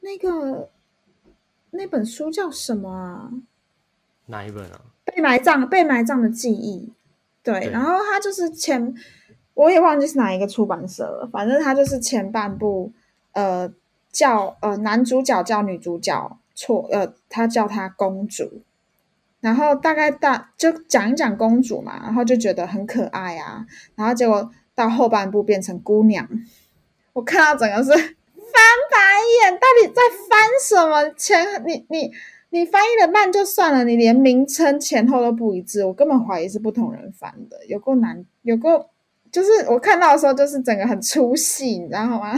那个那本书叫什么啊？哪一本啊？被埋葬被埋葬的记忆。对，对然后它就是前我也忘记是哪一个出版社了，反正它就是前半部，呃，叫呃男主角叫女主角错，呃，他叫她公主，然后大概大就讲一讲公主嘛，然后就觉得很可爱啊，然后结果到后半部变成姑娘，我看到整个是翻白眼，到底在翻什么？前你你你翻译的慢就算了，你连名称前后都不一致，我根本怀疑是不同人翻的，有够难，有够就是我看到的时候就是整个很出戏，你知道吗？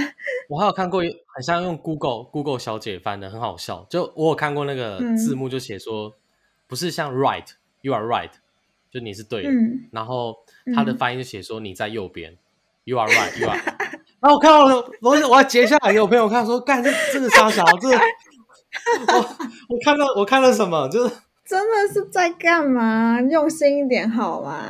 我还有看过，很像用 Google Google 小姐翻的，很好笑。就我有看过那个嗯字幕，就写说、不是像 right you are right，就你是对的，嗯然后他的嗯翻译就写说你在右边、you are right you are。然后我看到了，我我还截下来给我朋友看，说干这这个傻小，这我我看到我看到什么，就是真的是在干嘛？用心一点好吗？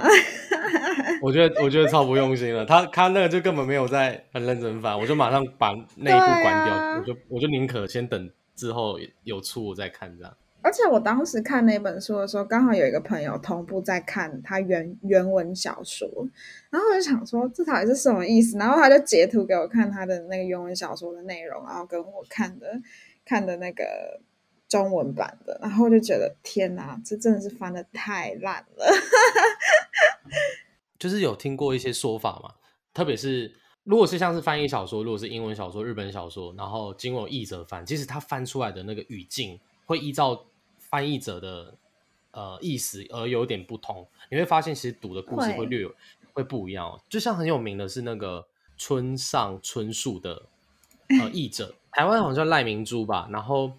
我觉得我觉得超不用心了，他他那个就根本没有在很认真翻，我就马上把那一部关掉，啊我就我就宁可先等之后有出我再看这样。而且我当时看那本书的时候，刚好有一个朋友同步在看他原原文小说，然后我就想说这到底是什么意思？然后他就截图给我看他的那个原文小说的内容，然后跟我看的看的那个中文版的，然后我就觉得天哪，这真的是翻的太烂了。就是有听过一些说法嘛，特别是如果是像是翻译小说，如果是英文小说、日本小说，然后经过译者翻，其实他翻出来的那个语境会依照翻译者的呃意思而有点不同。你会发现，其实读的故事会会略有会不一样哦。就像很有名的是那个村上春树的呃译者，台湾好像叫赖明珠吧，然后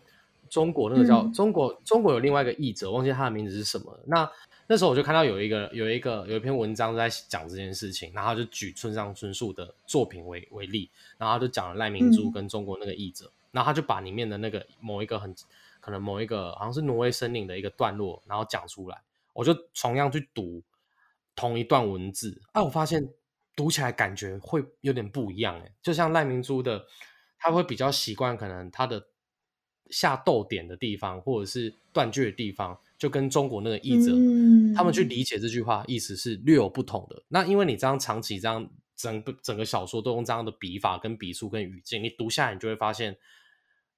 中国那个叫、嗯中国中国有另外一个译者，忘记他的名字是什么。那那时候我就看到有一个有一个有一篇文章在讲这件事情，然后就举村上春树的作品为为例，然后就讲了赖明珠嗯跟中国那个译者，然后他就把里面的那个某一个很可能某一个好像是挪威森林的一个段落，然后讲出来，我就同样去读同一段文字，啊，我发现读起来感觉会有点不一样，哎，就像赖明珠的，他会比较习惯可能他的下逗点的地方，或者是断句的地方，就跟中国那个译者、嗯他们去理解这句话意思是略有不同的。那因为你这样长期这样整个整个小说都用这样的笔法、跟笔触、跟语境，你读下来，你就会发现，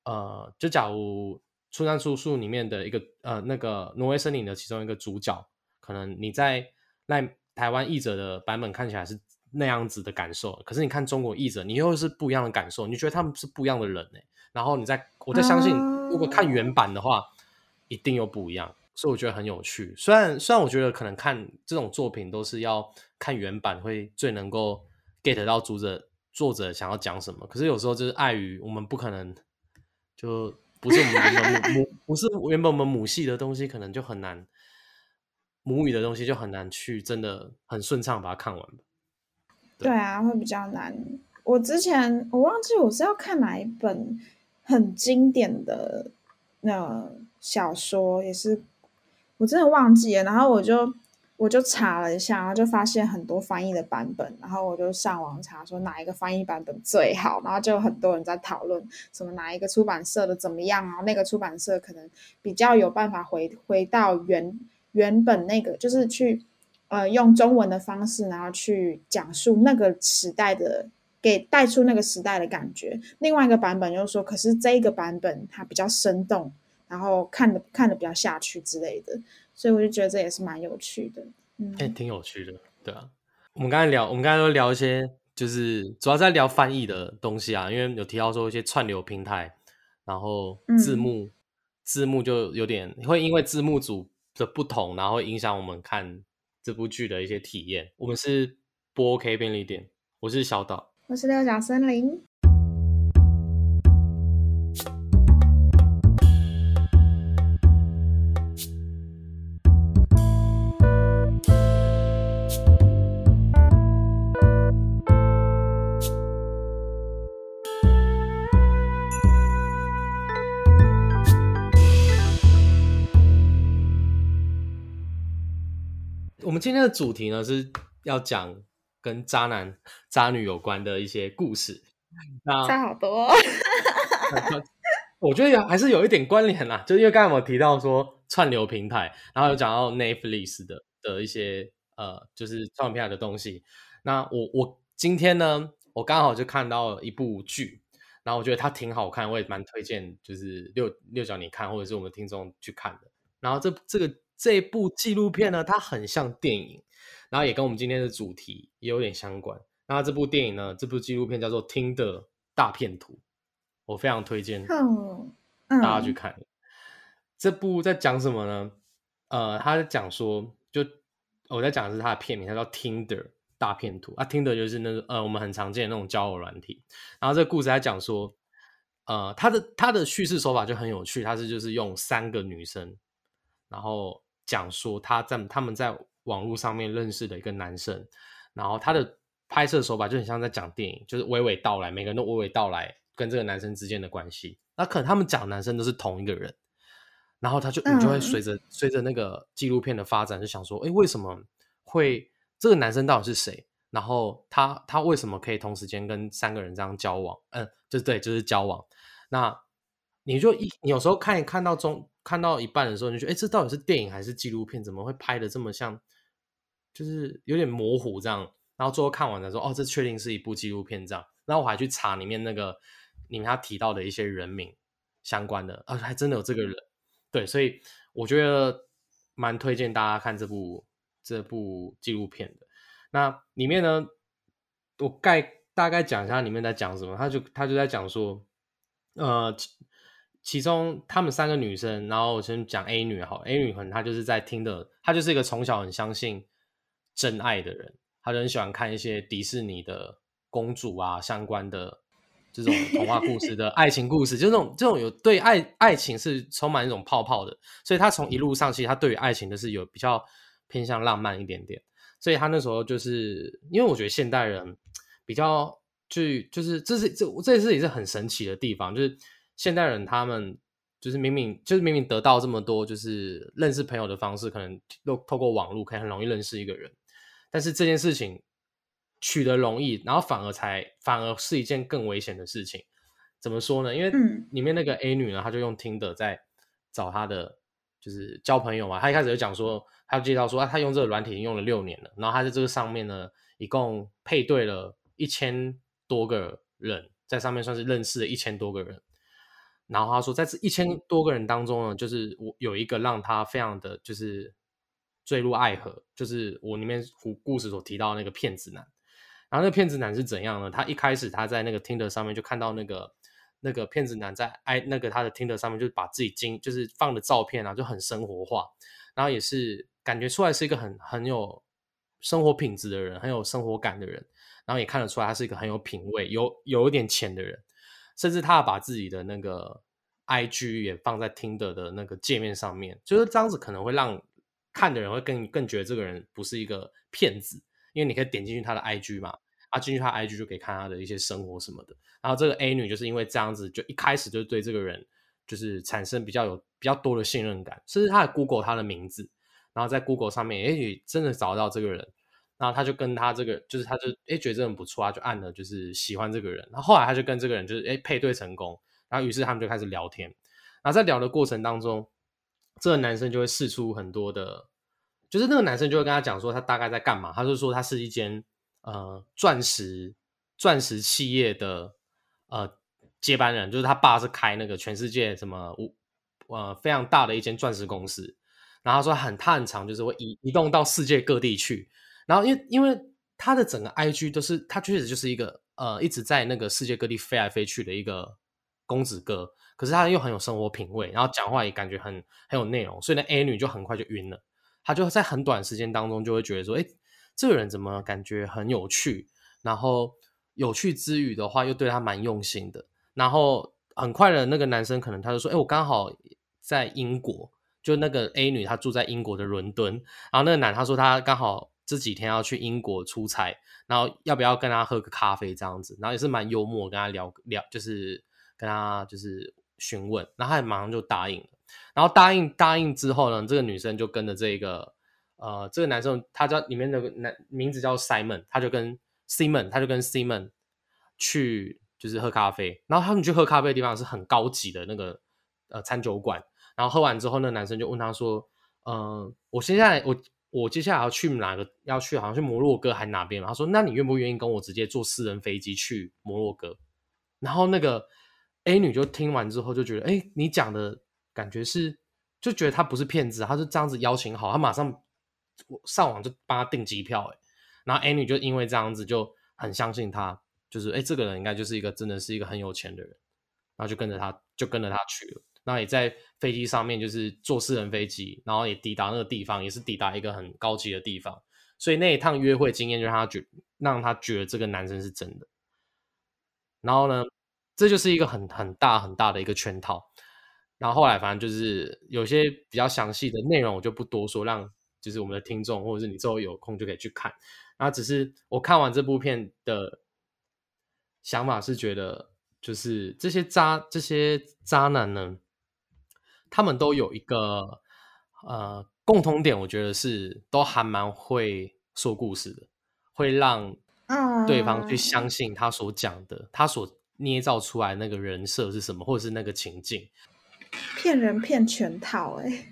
呃，就假如《村上春树》里面的一个呃那个挪威森林的其中一个主角，可能你在赖台湾译者的版本看起来是那样子的感受，可是你看中国译者，你又是不一样的感受，你觉得他们是不一样的人呢、然后你在我在相信，如果看原版的话，一定又不一样，所以我觉得很有趣。虽然虽然我觉得可能看这种作品都是要看原版会最能够 get 到读者作者想要讲什么，可是有时候就是碍于我们不可能就不是我们原本母母不是原本我们母系的东西，可能就很难母语的东西就很难去真的很顺畅把它看完吧。对啊，会比较难。我之前我忘记我是要看哪一本很经典的那小说，也是我真的忘记了。然后我就我就查了一下，然后就发现很多翻译的版本，然后我就上网查说哪一个翻译版本最好，然后就很多人在讨论什么哪一个出版社的怎么样啊，那个出版社可能比较有办法回回到原原本那个，就是去呃用中文的方式，然后去讲述那个时代的，给带出那个时代的感觉。另外一个版本就是说，可是这一个版本它比较生动，然后看的看的比较下去之类的，所以我就觉得这也是蛮有趣的。嗯，哎、挺有趣的，对啊。我们刚才聊，我们刚才都聊一些，就是主要在聊翻译的东西啊，因为有提到说一些串流平台，然后字嗯幕，字幕就有点会因为字幕组的不同，然后会影响我们看这部剧的一些体验。我们是播 OK 便利店，我是小岛。我是六角森林。们今天的主题呢是要讲跟渣男、渣女有关的一些故事。那差好多 哦，我觉得有还是有一点关联啦，就因为刚才我提到说串流平台，然后有讲到 Netflix 的的一些呃，就是串流平台的东西。那我我今天呢，我刚好就看到一部剧，然后我觉得它挺好看，我也蛮推荐，就是六六角你看，或者是我们听众去看的。然后这这个这部纪录片呢，它很像电影，然后也跟我们今天的主题也有点相关。那这部电影呢，这部纪录片叫做《听的大片图》。我非常推荐大家去看这部，在讲什么呢？呃，他在讲说，就我在讲的是他的片名，它叫《Tinder 大片图》啊，Tinder 就是那个呃，我们很常见的那种交友软体。然后这个故事在讲说，呃，他的他的叙事手法就很有趣，他是就是用三个女生，然后讲说他在他们在网络上面认识的一个男生，然后他的拍摄手法就很像在讲电影，就是娓娓道来，每个人都娓娓道来。跟这个男生之间的关系，那可能他们讲男生都是同一个人，然后他就你就会随着随着那个纪录片的发展，就想说，哎，为什么会这个男生到底是谁？然后他他为什么可以同时间跟三个人这样交往？嗯，就对，就是交往。那你就一你有时候看一看到中看到一半的时候，你就觉得，哎，这到底是电影还是纪录片？怎么会拍的这么像？就是有点模糊这样。然后最后看完了说，哦，这确定是一部纪录片这样。然后我还去查里面那个。里面他提到的一些人名相关的啊，还真的有这个人，对，所以我觉得蛮推荐大家看这部这部纪录片的。那里面呢，我概大概讲一下里面在讲什么。他就他就在讲说，呃，其中他们三个女生，然后我先讲 A 女好，A 女可能她就是在听的，她就是一个从小很相信真爱的人，她就很喜欢看一些迪士尼的公主啊相关的。这种童话故事的 爱情故事，就这种这种有对爱爱情是充满一种泡泡的，所以她从一路上其实她对于爱情的是有比较偏向浪漫一点点，所以她那时候就是因为我觉得现代人比较去就是这是这这是也是很神奇的地方，就是现代人他们就是明明就是明明得到这么多就是认识朋友的方式，可能都透过网络可以很容易认识一个人，但是这件事情。取得容易，然后反而才反而是一件更危险的事情。怎么说呢？因为里面那个 A 女呢，她就用听的在找她的就是交朋友嘛。她一开始就讲说，她介绍说，她用这个软体用了六年了，然后她在这个上面呢，一共配对了一千多个人，在上面算是认识了一千多个人。然后他说，在这一千多个人当中呢，就是我有一个让他非常的就是坠入爱河，就是我里面故故事所提到那个骗子男。然后那个骗子男是怎样呢？他一开始他在那个 Tinder 上面就看到那个那个骗子男在哎那个他的 Tinder 上面就把自己经就是放的照片啊就很生活化，然后也是感觉出来是一个很很有生活品质的人，很有生活感的人，然后也看得出来他是一个很有品味、有有一点钱的人，甚至他把自己的那个 I G 也放在听的的那个界面上面，就是这样子可能会让看的人会更更觉得这个人不是一个骗子。因为你可以点进去他的 IG 嘛，啊，进去他 IG 就可以看他的一些生活什么的。然后这个 A 女就是因为这样子，就一开始就对这个人就是产生比较有比较多的信任感，甚至他 Google 他的名字，然后在 Google 上面，哎，真的找到这个人，然后他就跟他这个就是他就哎觉得这人不错啊，就按了就是喜欢这个人。然后后来他就跟这个人就是哎配对成功，然后于是他们就开始聊天。然后在聊的过程当中，这个男生就会试出很多的。就是那个男生就会跟他讲说他大概在干嘛，他就说他是一间呃钻石钻石企业的呃接班人，就是他爸是开那个全世界什么五呃非常大的一间钻石公司，然后他说很他很长，就是会移移动到世界各地去，然后因为因为他的整个 I G 都是他确实就是一个呃一直在那个世界各地飞来飞去的一个公子哥，可是他又很有生活品味，然后讲话也感觉很很有内容，所以那 A 女就很快就晕了。他就在很短时间当中就会觉得说，哎，这个人怎么感觉很有趣？然后有趣之余的话，又对他蛮用心的。然后很快的那个男生可能他就说，哎，我刚好在英国，就那个 A 女她住在英国的伦敦。然后那个男他说他刚好这几天要去英国出差，然后要不要跟他喝个咖啡这样子？然后也是蛮幽默，跟他聊聊，就是跟他就是询问，然后他马上就答应了。然后答应答应之后呢，这个女生就跟着这个呃，这个男生他叫里面的男名字叫 Simon，他就跟 Simon，他就跟 Simon 去就是喝咖啡，然后他们去喝咖啡的地方是很高级的那个呃餐酒馆，然后喝完之后，那男生就问他说：“嗯，我现在我我接下来要去哪个？要去好像去摩洛哥还哪边？”他说：“那你愿不愿意跟我直接坐私人飞机去摩洛哥？”然后那个 A 女就听完之后就觉得：“哎，你讲的感觉是就觉得他不是骗子，他是这样子邀请好，他马上上网就帮他订机票。”哎，然后 A 女就因为这样子就很相信他。就是哎，这个人应该就是一个真的是一个很有钱的人，然后就跟着他，就跟着他去了。那也在飞机上面，就是坐私人飞机，然后也抵达那个地方，也是抵达一个很高级的地方。所以那一趟约会经验就让他觉，让他觉得这个男生是真的。然后呢，这就是一个很很大很大的一个圈套。然后后来反正就是有些比较详细的内容，我就不多说，让就是我们的听众或者是你之后有空就可以去看。那只是我看完这部片的。想法是觉得，就是这些渣这些渣男呢，他们都有一个呃共同点，我觉得是都还蛮会说故事的，会让对方去相信他所讲的，他所捏造出来那个人设是什么，或者是那个情境，骗人骗全套，哎，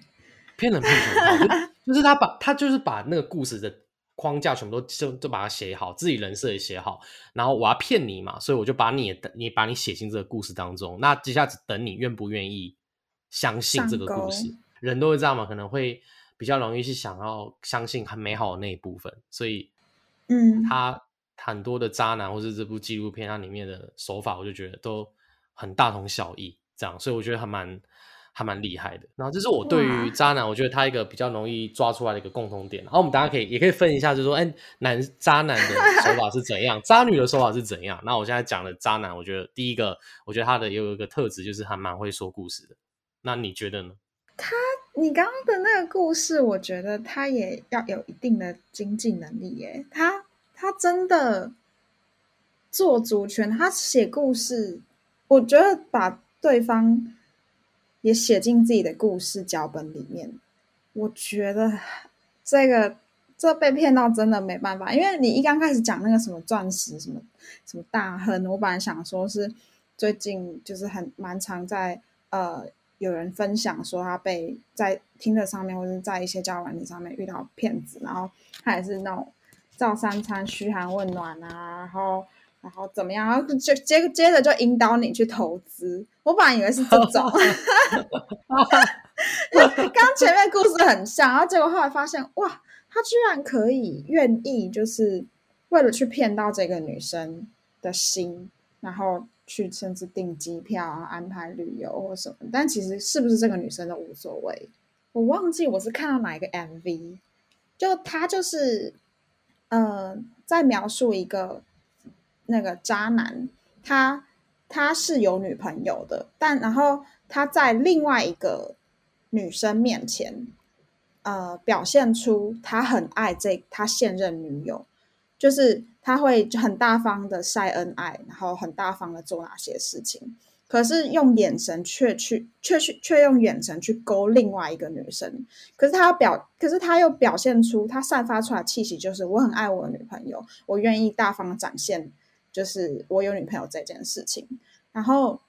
骗人骗全套，就 是他把他就是把那个故事的。框架全部都就就把它写好，自己人设也写好，然后我要骗你嘛，所以我就把你你把你写进这个故事当中。那接下来等你愿不愿意相信这个故事？人都会这样嘛，可能会比较容易去想要相信很美好的那一部分。所以，嗯，他很多的渣男或是这部纪录片它里面的手法，我就觉得都很大同小异，这样，所以我觉得还蛮。还蛮厉害的，然后这是我对于渣男，我觉得他一个比较容易抓出来的一个共同点。然后我们大家可以也可以分一下，就是说，哎，男渣男的手法是怎样，渣女的手法是怎样。那我现在讲的渣男，我觉得第一个，我觉得他的也有一个特质，就是还蛮会说故事的。那你觉得呢？他，你刚刚的那个故事，我觉得他也要有一定的经济能力耶。他他真的做主权，他写故事，我觉得把对方。也写进自己的故事脚本里面，我觉得这个这被骗到真的没办法，因为你一刚开始讲那个什么钻石什么什么大亨，我本来想说是最近就是很蛮常在呃有人分享说他被在听的上面或者在一些交友软件上面遇到骗子，然后他也是那种照三餐嘘寒问暖啊，然后。然后怎么样？然后就接接着就引导你去投资。我本来以为是这种，刚前面故事很像，然后结果后来发现，哇，他居然可以愿意，就是为了去骗到这个女生的心，然后去甚至订机票啊、安排旅游或什么。但其实是不是这个女生都无所谓。我忘记我是看到哪一个 MV，就他就是，嗯，在描述一个。那个渣男，他他是有女朋友的，但然后他在另外一个女生面前，呃，表现出他很爱这他现任女友，就是他会很大方的晒恩爱，然后很大方的做哪些事情，可是用眼神却去却去却用眼神去勾另外一个女生，可是他表，可是他又表现出他散发出来气息，就是我很爱我的女朋友，我愿意大方展现。就是我有女朋友这件事情，然后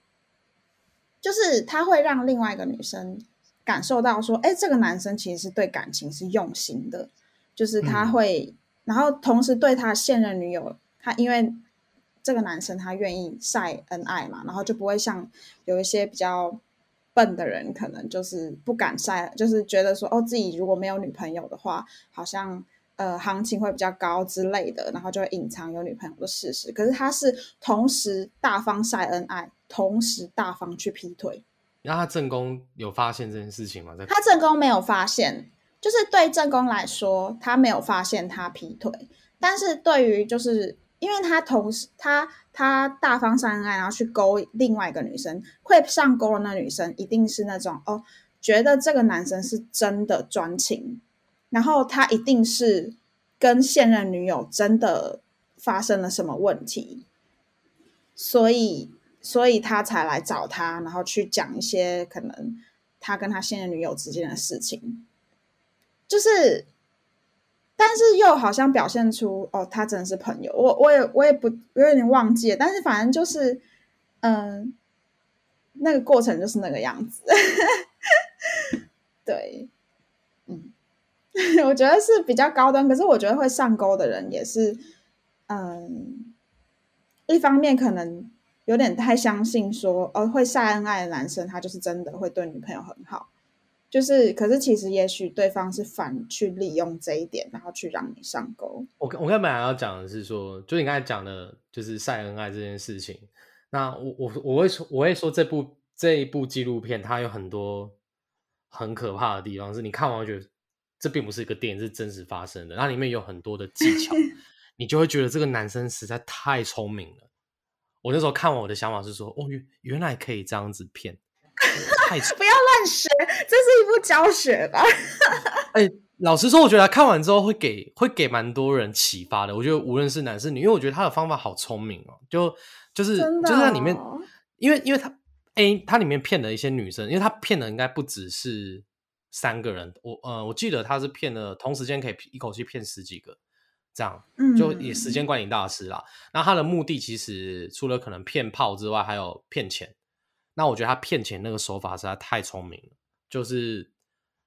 就是他会让另外一个女生感受到说，哎，这个男生其实是对感情是用心的，就是他会，然后同时对他现任女友，他因为这个男生他愿意晒恩爱嘛，然后就不会像有一些比较笨的人，可能就是不敢晒，就是觉得说，哦，自己如果没有女朋友的话，好像。呃，行情会比较高之类的，然后就会隐藏有女朋友的事实。可是他是同时大方晒恩爱，同时大方去劈腿。那他正宫有发现这件事情吗？他正宫没有发现，就是对正宫来说，他没有发现他劈腿。但是对于就是因为他同时他他大方晒恩爱，然后去勾另外一个女生，会上钩的那女生一定是那种哦，觉得这个男生是真的专情。然后他一定是跟现任女友真的发生了什么问题，所以所以他才来找他，然后去讲一些可能他跟他现任女友之间的事情。就是，但是又好像表现出哦，他真的是朋友。我我也我也不我有点忘记了，但是反正就是嗯，那个过程就是那个样子。对，嗯，我觉得是比较高端，可是我觉得会上钩的人也是，嗯，一方面可能有点太相信说，哦，会晒恩爱的男生他就是真的会对女朋友很好。就是，可是其实也许对方是反去利用这一点，然后去让你上钩。我我刚本来要讲的是说，就你刚才讲的，就是晒恩爱这件事情。那我我我会说，我会说这部这一部纪录片，它有很多很可怕的地方，是你看完觉得这并不是一个电影，是真实发生的。那里面有很多的技巧，你就会觉得这个男生实在太聪明了。我那时候看完，我的想法是说，哦，原原来可以这样子骗。太不要乱学，这是一部教学吧？哎，老实说，我觉得看完之后会给会给蛮多人启发的。我觉得无论是男是女，因为我觉得他的方法好聪明哦，就就是就是在里面，因为因为他 A 他里面骗了一些女生，因为他骗的应该不只是三个人，我呃我记得他是骗了同时间可以一口气骗十几个，这样就也时间管理大师啦。那他的目的其实除了可能骗炮之外，还有骗钱。那我觉得他骗钱那个手法实在太聪明了，就是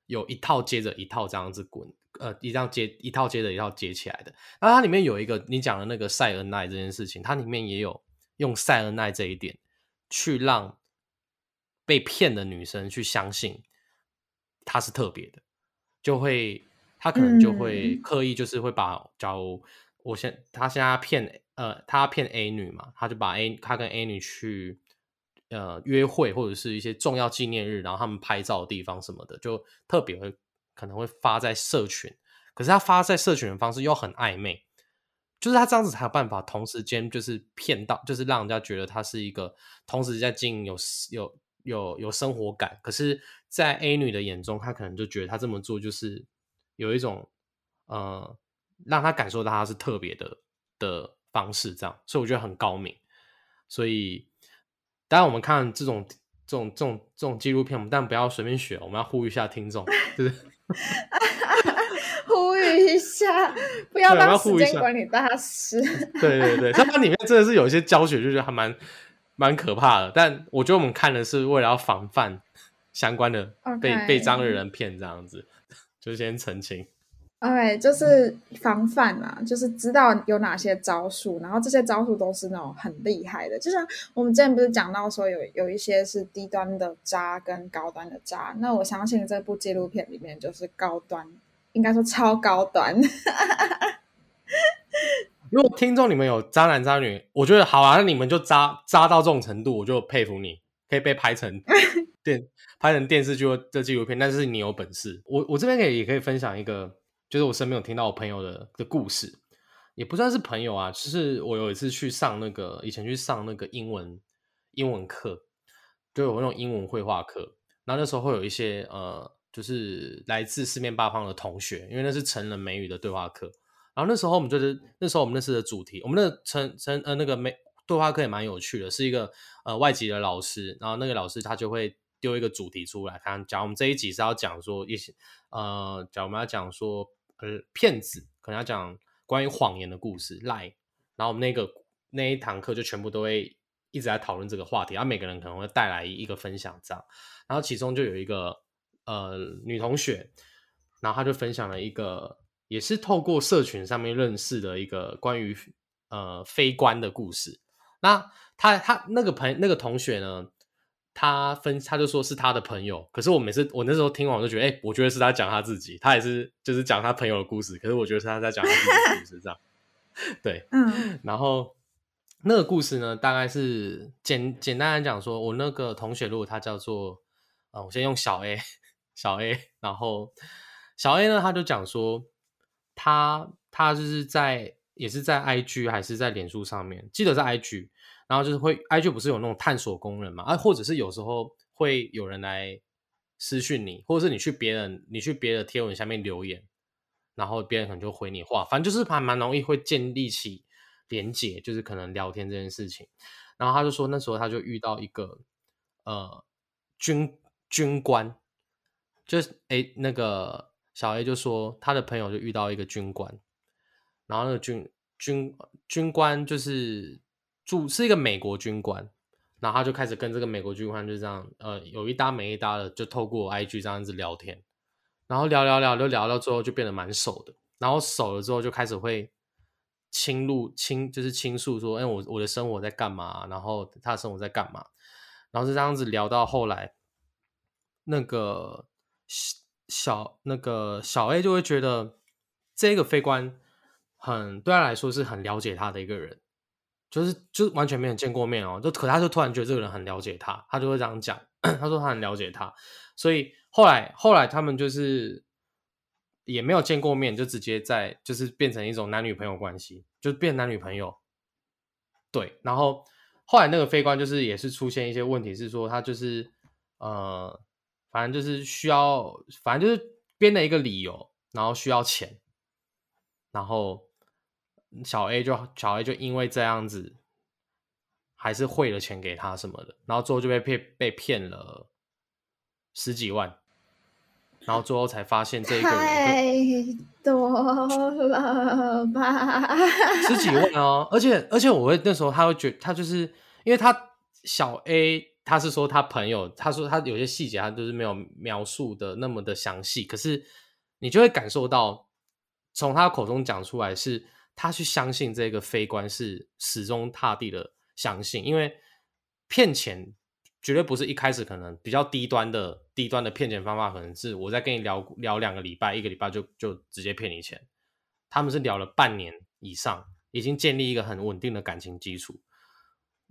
有一套接着一套这样子滚，呃，一样接一套接着一套接起来的。那它里面有一个你讲的那个塞恩奈这件事情，它里面也有用塞恩奈这一点去让被骗的女生去相信她是特别的，就会她可能就会刻意就是会把，假如我现他现在骗呃他骗 A 女嘛，他就把 A 他跟 A 女去。呃，约会或者是一些重要纪念日，然后他们拍照的地方什么的，就特别会可能会发在社群。可是他发在社群的方式又很暧昧，就是他这样子才有办法同时间就是骗到，就是让人家觉得他是一个同时在经营有有有有生活感。可是，在 A 女的眼中，她可能就觉得他这么做就是有一种呃，让他感受到他是特别的的方式，这样，所以我觉得很高明，所以。当然，我们看这种这种这种这种纪录片，我们但不要随便学，我们要呼吁一下听众，就是 呼吁一下，不要当时间管理大师。对 对对，它里面真的是有一些教学，就觉得还蛮蛮可怕的。但我觉得我们看的是为了要防范相关的被被脏的人骗，这样子，就先澄清。OK，就是防范啊，就是知道有哪些招数，然后这些招数都是那种很厉害的。就像我们之前不是讲到说有有一些是低端的渣跟高端的渣，那我相信这部纪录片里面就是高端，应该说超高端。如果听众你们有渣男渣女，我觉得好啊，那你们就渣渣到这种程度，我就佩服你，可以被拍成 电拍成电视剧的纪录片，但是你有本事。我我这边可以也可以分享一个。就是我身边有听到我朋友的的故事，也不算是朋友啊，就是我有一次去上那个以前去上那个英文英文课，就有那种英文绘画课，然后那时候会有一些呃，就是来自四面八方的同学，因为那是成人美语的对话课，然后那时候我们就是那时候我们那次的主题，我们的成成呃那个美对话课也蛮有趣的，是一个呃外籍的老师，然后那个老师他就会丢一个主题出来，看讲我们这一集是要讲说一些呃讲我们要讲说。呃，骗子可能要讲关于谎言的故事，lie。然后我们那个那一堂课就全部都会一直在讨论这个话题，然后每个人可能会带来一个分享这样。然后其中就有一个呃女同学，然后她就分享了一个也是透过社群上面认识的一个关于呃非官的故事。那她她那个朋那个同学呢？他分，他就说是他的朋友，可是我每次我那时候听完，我就觉得，哎，我觉得是他讲他自己，他也是就是讲他朋友的故事，可是我觉得是他在讲他自己的故事，这样，对，嗯，然后那个故事呢，大概是简简单来讲，说我那个同学，如果他叫做，呃，我先用小 A，小 A，然后小 A 呢，他就讲说，他他就是在也是在 IG 还是在脸书上面，记得在 IG。然后就是会，IG 不是有那种探索功能嘛？啊，或者是有时候会有人来私讯你，或者是你去别人，你去别的贴文下面留言，然后别人可能就回你话，反正就是还蛮容易会建立起连结，就是可能聊天这件事情。然后他就说那时候他就遇到一个呃军军官，就是哎那个小 A 就说他的朋友就遇到一个军官，然后那个军军军官就是主是一个美国军官，然后他就开始跟这个美国军官就这样呃有一搭没一搭的就透过 IG 这样子聊天，然后聊聊聊就聊到最后就变得蛮熟的，然后熟了之后就开始会倾露倾就是倾诉说，哎我我的生活在干嘛，然后他的生活在干嘛，然后就这样子聊到后来，那个小那个小 A 就会觉得这个飞官很对他来说是很了解他的一个人，就是就是完全没有见过面哦，就可他就突然觉得这个人很了解他，他就会这样讲，他说他很了解他，所以后来后来他们就是也没有见过面，就直接在就是变成一种男女朋友关系，就变男女朋友。对，然后后来那个飞官就是也是出现一些问题，是说他就是呃。反正就是需要，反正就是编了一个理由，然后需要钱，然后小 A 就小 A 就因为这样子，还是汇了钱给他什么的，然后最后就被骗被骗了十几万，然后最后才发现这个人太多了吧，十几万哦，而且而且我会那时候他会觉他就是因为他小 A。他是说他朋友，他说他有些细节他就是没有描述的那么的详细，可是你就会感受到从他口中讲出来是他去相信这个非官是始终踏地的相信，因为骗钱绝对不是一开始可能比较低端的低端的骗钱方法，可能是我在跟你聊聊两个礼拜，一个礼拜就就直接骗你钱，他们是聊了半年以上，已经建立一个很稳定的感情基础。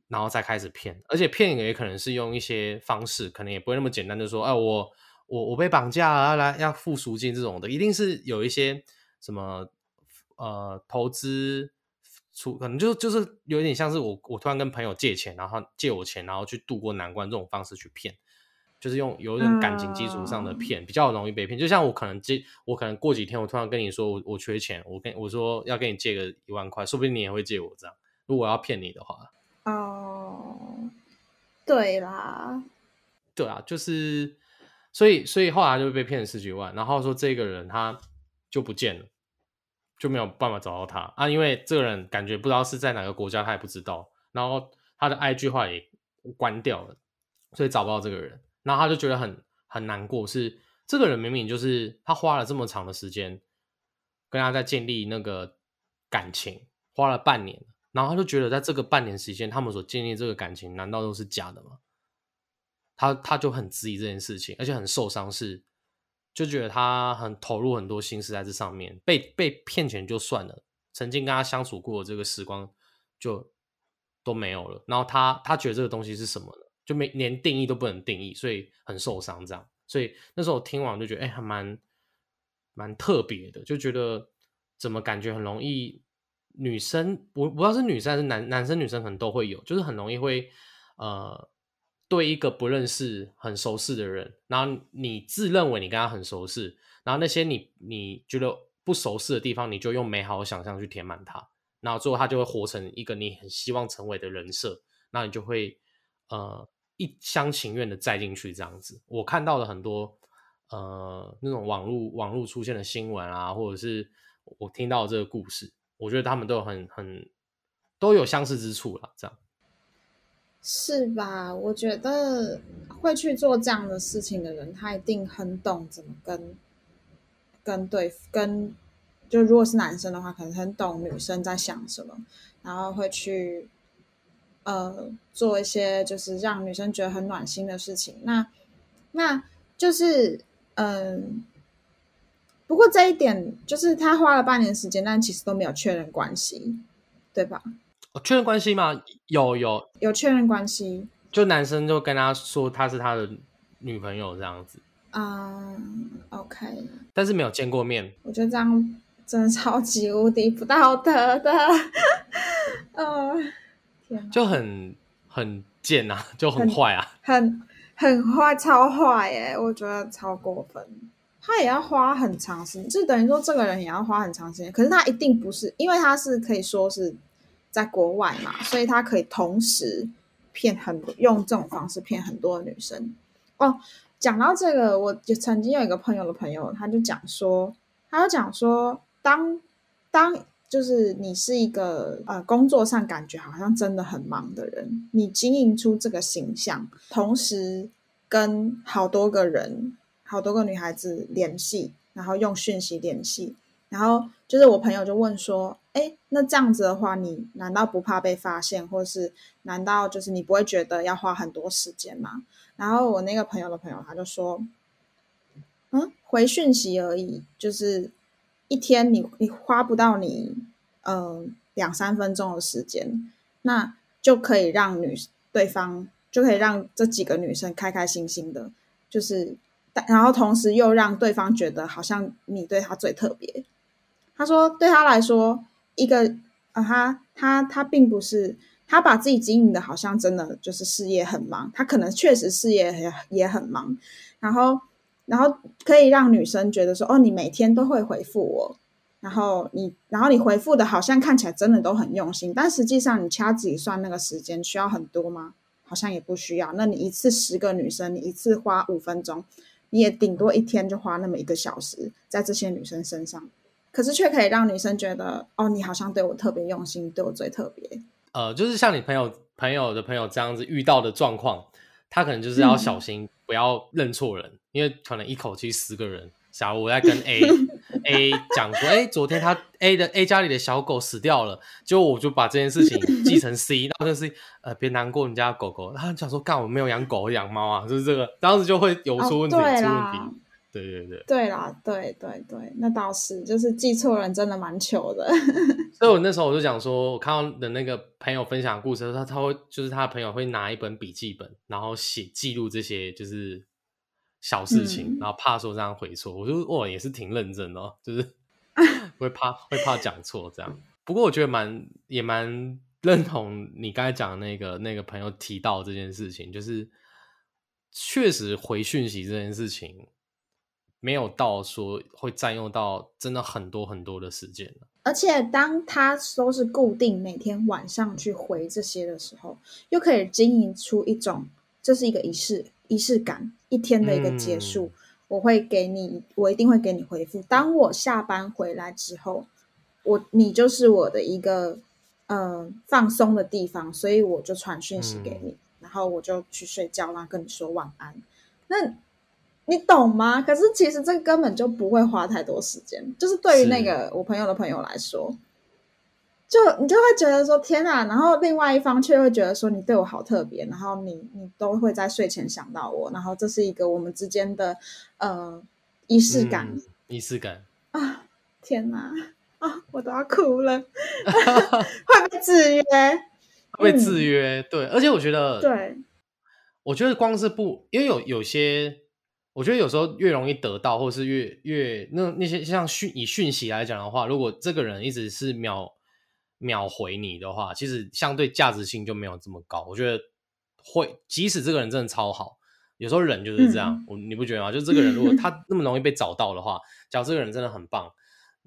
然后再开始骗，而且骗也可能是用一些方式，可能也不会那么简单，就说，哎，我我我被绑架了，来要付赎金这种的，一定是有一些什么呃投资出，可能就就是有点像是我我突然跟朋友借钱，然后借我钱，然后去度过难关这种方式去骗，就是用有一种感情基础上的骗，比较容易被骗。就像我可能借我可能过几天，我突然跟你说我我缺钱，我跟我说要跟你借个一万块，说不定你也会借我这样。如果要骗你的话。哦，对啦，对啊，就是，所以，所以后来就被骗了十几万，然后说这个人他就不见了，就没有办法找到他啊，因为这个人感觉不知道是在哪个国家，他也不知道，然后他的 IG 话也关掉了，所以找不到这个人，然后他就觉得很很难过，是这个人明明就是他花了这么长的时间跟他在建立那个感情，花了半年。然后他就觉得，在这个半年时间，他们所建立这个感情，难道都是假的吗？他他就很质疑这件事情，而且很受伤，是就觉得他很投入很多心思在这上面，被被骗钱就算了，曾经跟他相处过的这个时光就都没有了。然后他他觉得这个东西是什么呢？就没连定义都不能定义，所以很受伤。这样，所以那时候我听完就觉得，哎，还蛮蛮特别的，就觉得怎么感觉很容易。女生，我不知道是女生还是男男生，女生可能都会有，就是很容易会，呃，对一个不认识、很熟识的人，然后你自认为你跟他很熟识，然后那些你你觉得不熟识的地方，你就用美好的想象去填满它，然后最后他就会活成一个你很希望成为的人设，那你就会呃一厢情愿的栽进去这样子。我看到了很多呃那种网络网络出现的新闻啊，或者是我听到这个故事。我觉得他们都有很很都有相似之处了，这样是吧？我觉得会去做这样的事情的人，他一定很懂怎么跟跟对跟就如果是男生的话，可能很懂女生在想什么，然后会去呃做一些就是让女生觉得很暖心的事情。那那就是嗯。不过这一点就是他花了半年时间，但其实都没有确认关系，对吧？哦，确认关系吗？有有有确认关系，就男生就跟他说他是他的女朋友这样子。嗯，OK。但是没有见过面。我觉得这样真的超级无敌不道德的。嗯，天，就很很贱啊，就很坏啊，很很坏，超坏耶！我觉得超过分。他也要花很长时间，就等于说这个人也要花很长时间。可是他一定不是，因为他是可以说是在国外嘛，所以他可以同时骗很多，用这种方式骗很多女生。哦，讲到这个，我就曾经有一个朋友的朋友，他就讲说，他就讲说，当当就是你是一个呃工作上感觉好像真的很忙的人，你经营出这个形象，同时跟好多个人、好多个女孩子联系，然后用讯息联系，然后就是我朋友就问说，哎，那这样子的话，你难道不怕被发现，或是难道就是你不会觉得要花很多时间吗？然后我那个朋友的朋友他就说，嗯，回讯息而已，就是一天你你花不到你嗯两三分钟的时间，那就可以让女对方就可以让这几个女生开开心心的，就是然后同时又让对方觉得好像你对他最特别。他说对他来说，一个啊他他他并不是。他把自己经营的好像真的就是事业很忙，他可能确实事业也也很忙，然后然后可以让女生觉得说哦，你每天都会回复我，然后你然后你回复的好像看起来真的都很用心，但实际上你掐指一算那个时间需要很多吗？好像也不需要。那你一次十个女生，你一次花五分钟，你也顶多一天就花那么一个小时在这些女生身上，可是却可以让女生觉得哦，你好像对我特别用心，对我最特别。呃，就是像你朋友朋友的朋友这样子遇到的状况，他可能就是要小心，不要认错人，因为可能一口气十个人。假如我在跟 A A 讲说，哎，昨天他 A 的 A 家里的小狗死掉了，结果我就把这件事情记成 C，那就是 C，呃，别难过，人家狗狗。他讲说，干，我没有养狗，养猫啊，就是这个，当时就会有出问题，出问题。对对对，对啦，对对对，那倒是，就是记错人真的蛮糗的。所以我那时候我就讲说，我看到的那个朋友分享故事，他他会就是他的朋友会拿一本笔记本，然后写记录这些就是小事情，然后怕说这样回错。我就哇，也是挺认真哦，就是 会怕会怕讲错这样。不过我觉得蛮也蛮认同你刚才讲的那个那个朋友提到这件事情，就是确实回讯息这件事情。没有到说会占用到真的很多很多的时间而且当他都是固定每天晚上去回这些的时候，又可以经营出一种这是一个仪式仪式感，一天的一个结束，我会给你，我一定会给你回复。当我下班回来之后，我你就是我的一个呃放松的地方，所以我就传讯息给你，然后我就去睡觉，然后跟你说晚安。那。你懂吗？可是其实这根本就不会花太多时间，就是对于那个我朋友的朋友来说，就你就会觉得说天哪，然后另外一方却会觉得说你对我好特别，然后你你都会在睡前想到我，然后这是一个我们之间的呃仪式感，仪式感啊！天哪啊，我都要哭了，会被制约，会被制约，对，而且我觉得，对，我觉得光是不，因为有有些。我觉得有时候越容易得到，或是越越那那些像讯以讯息来讲的话，如果这个人一直是秒秒回你的话，其实相对价值性就没有这么高。我觉得会，即使这个人真的超好，有时候人就是这样，我你不觉得吗？就这个人如果 他那么容易被找到的话，假如这个人真的很棒，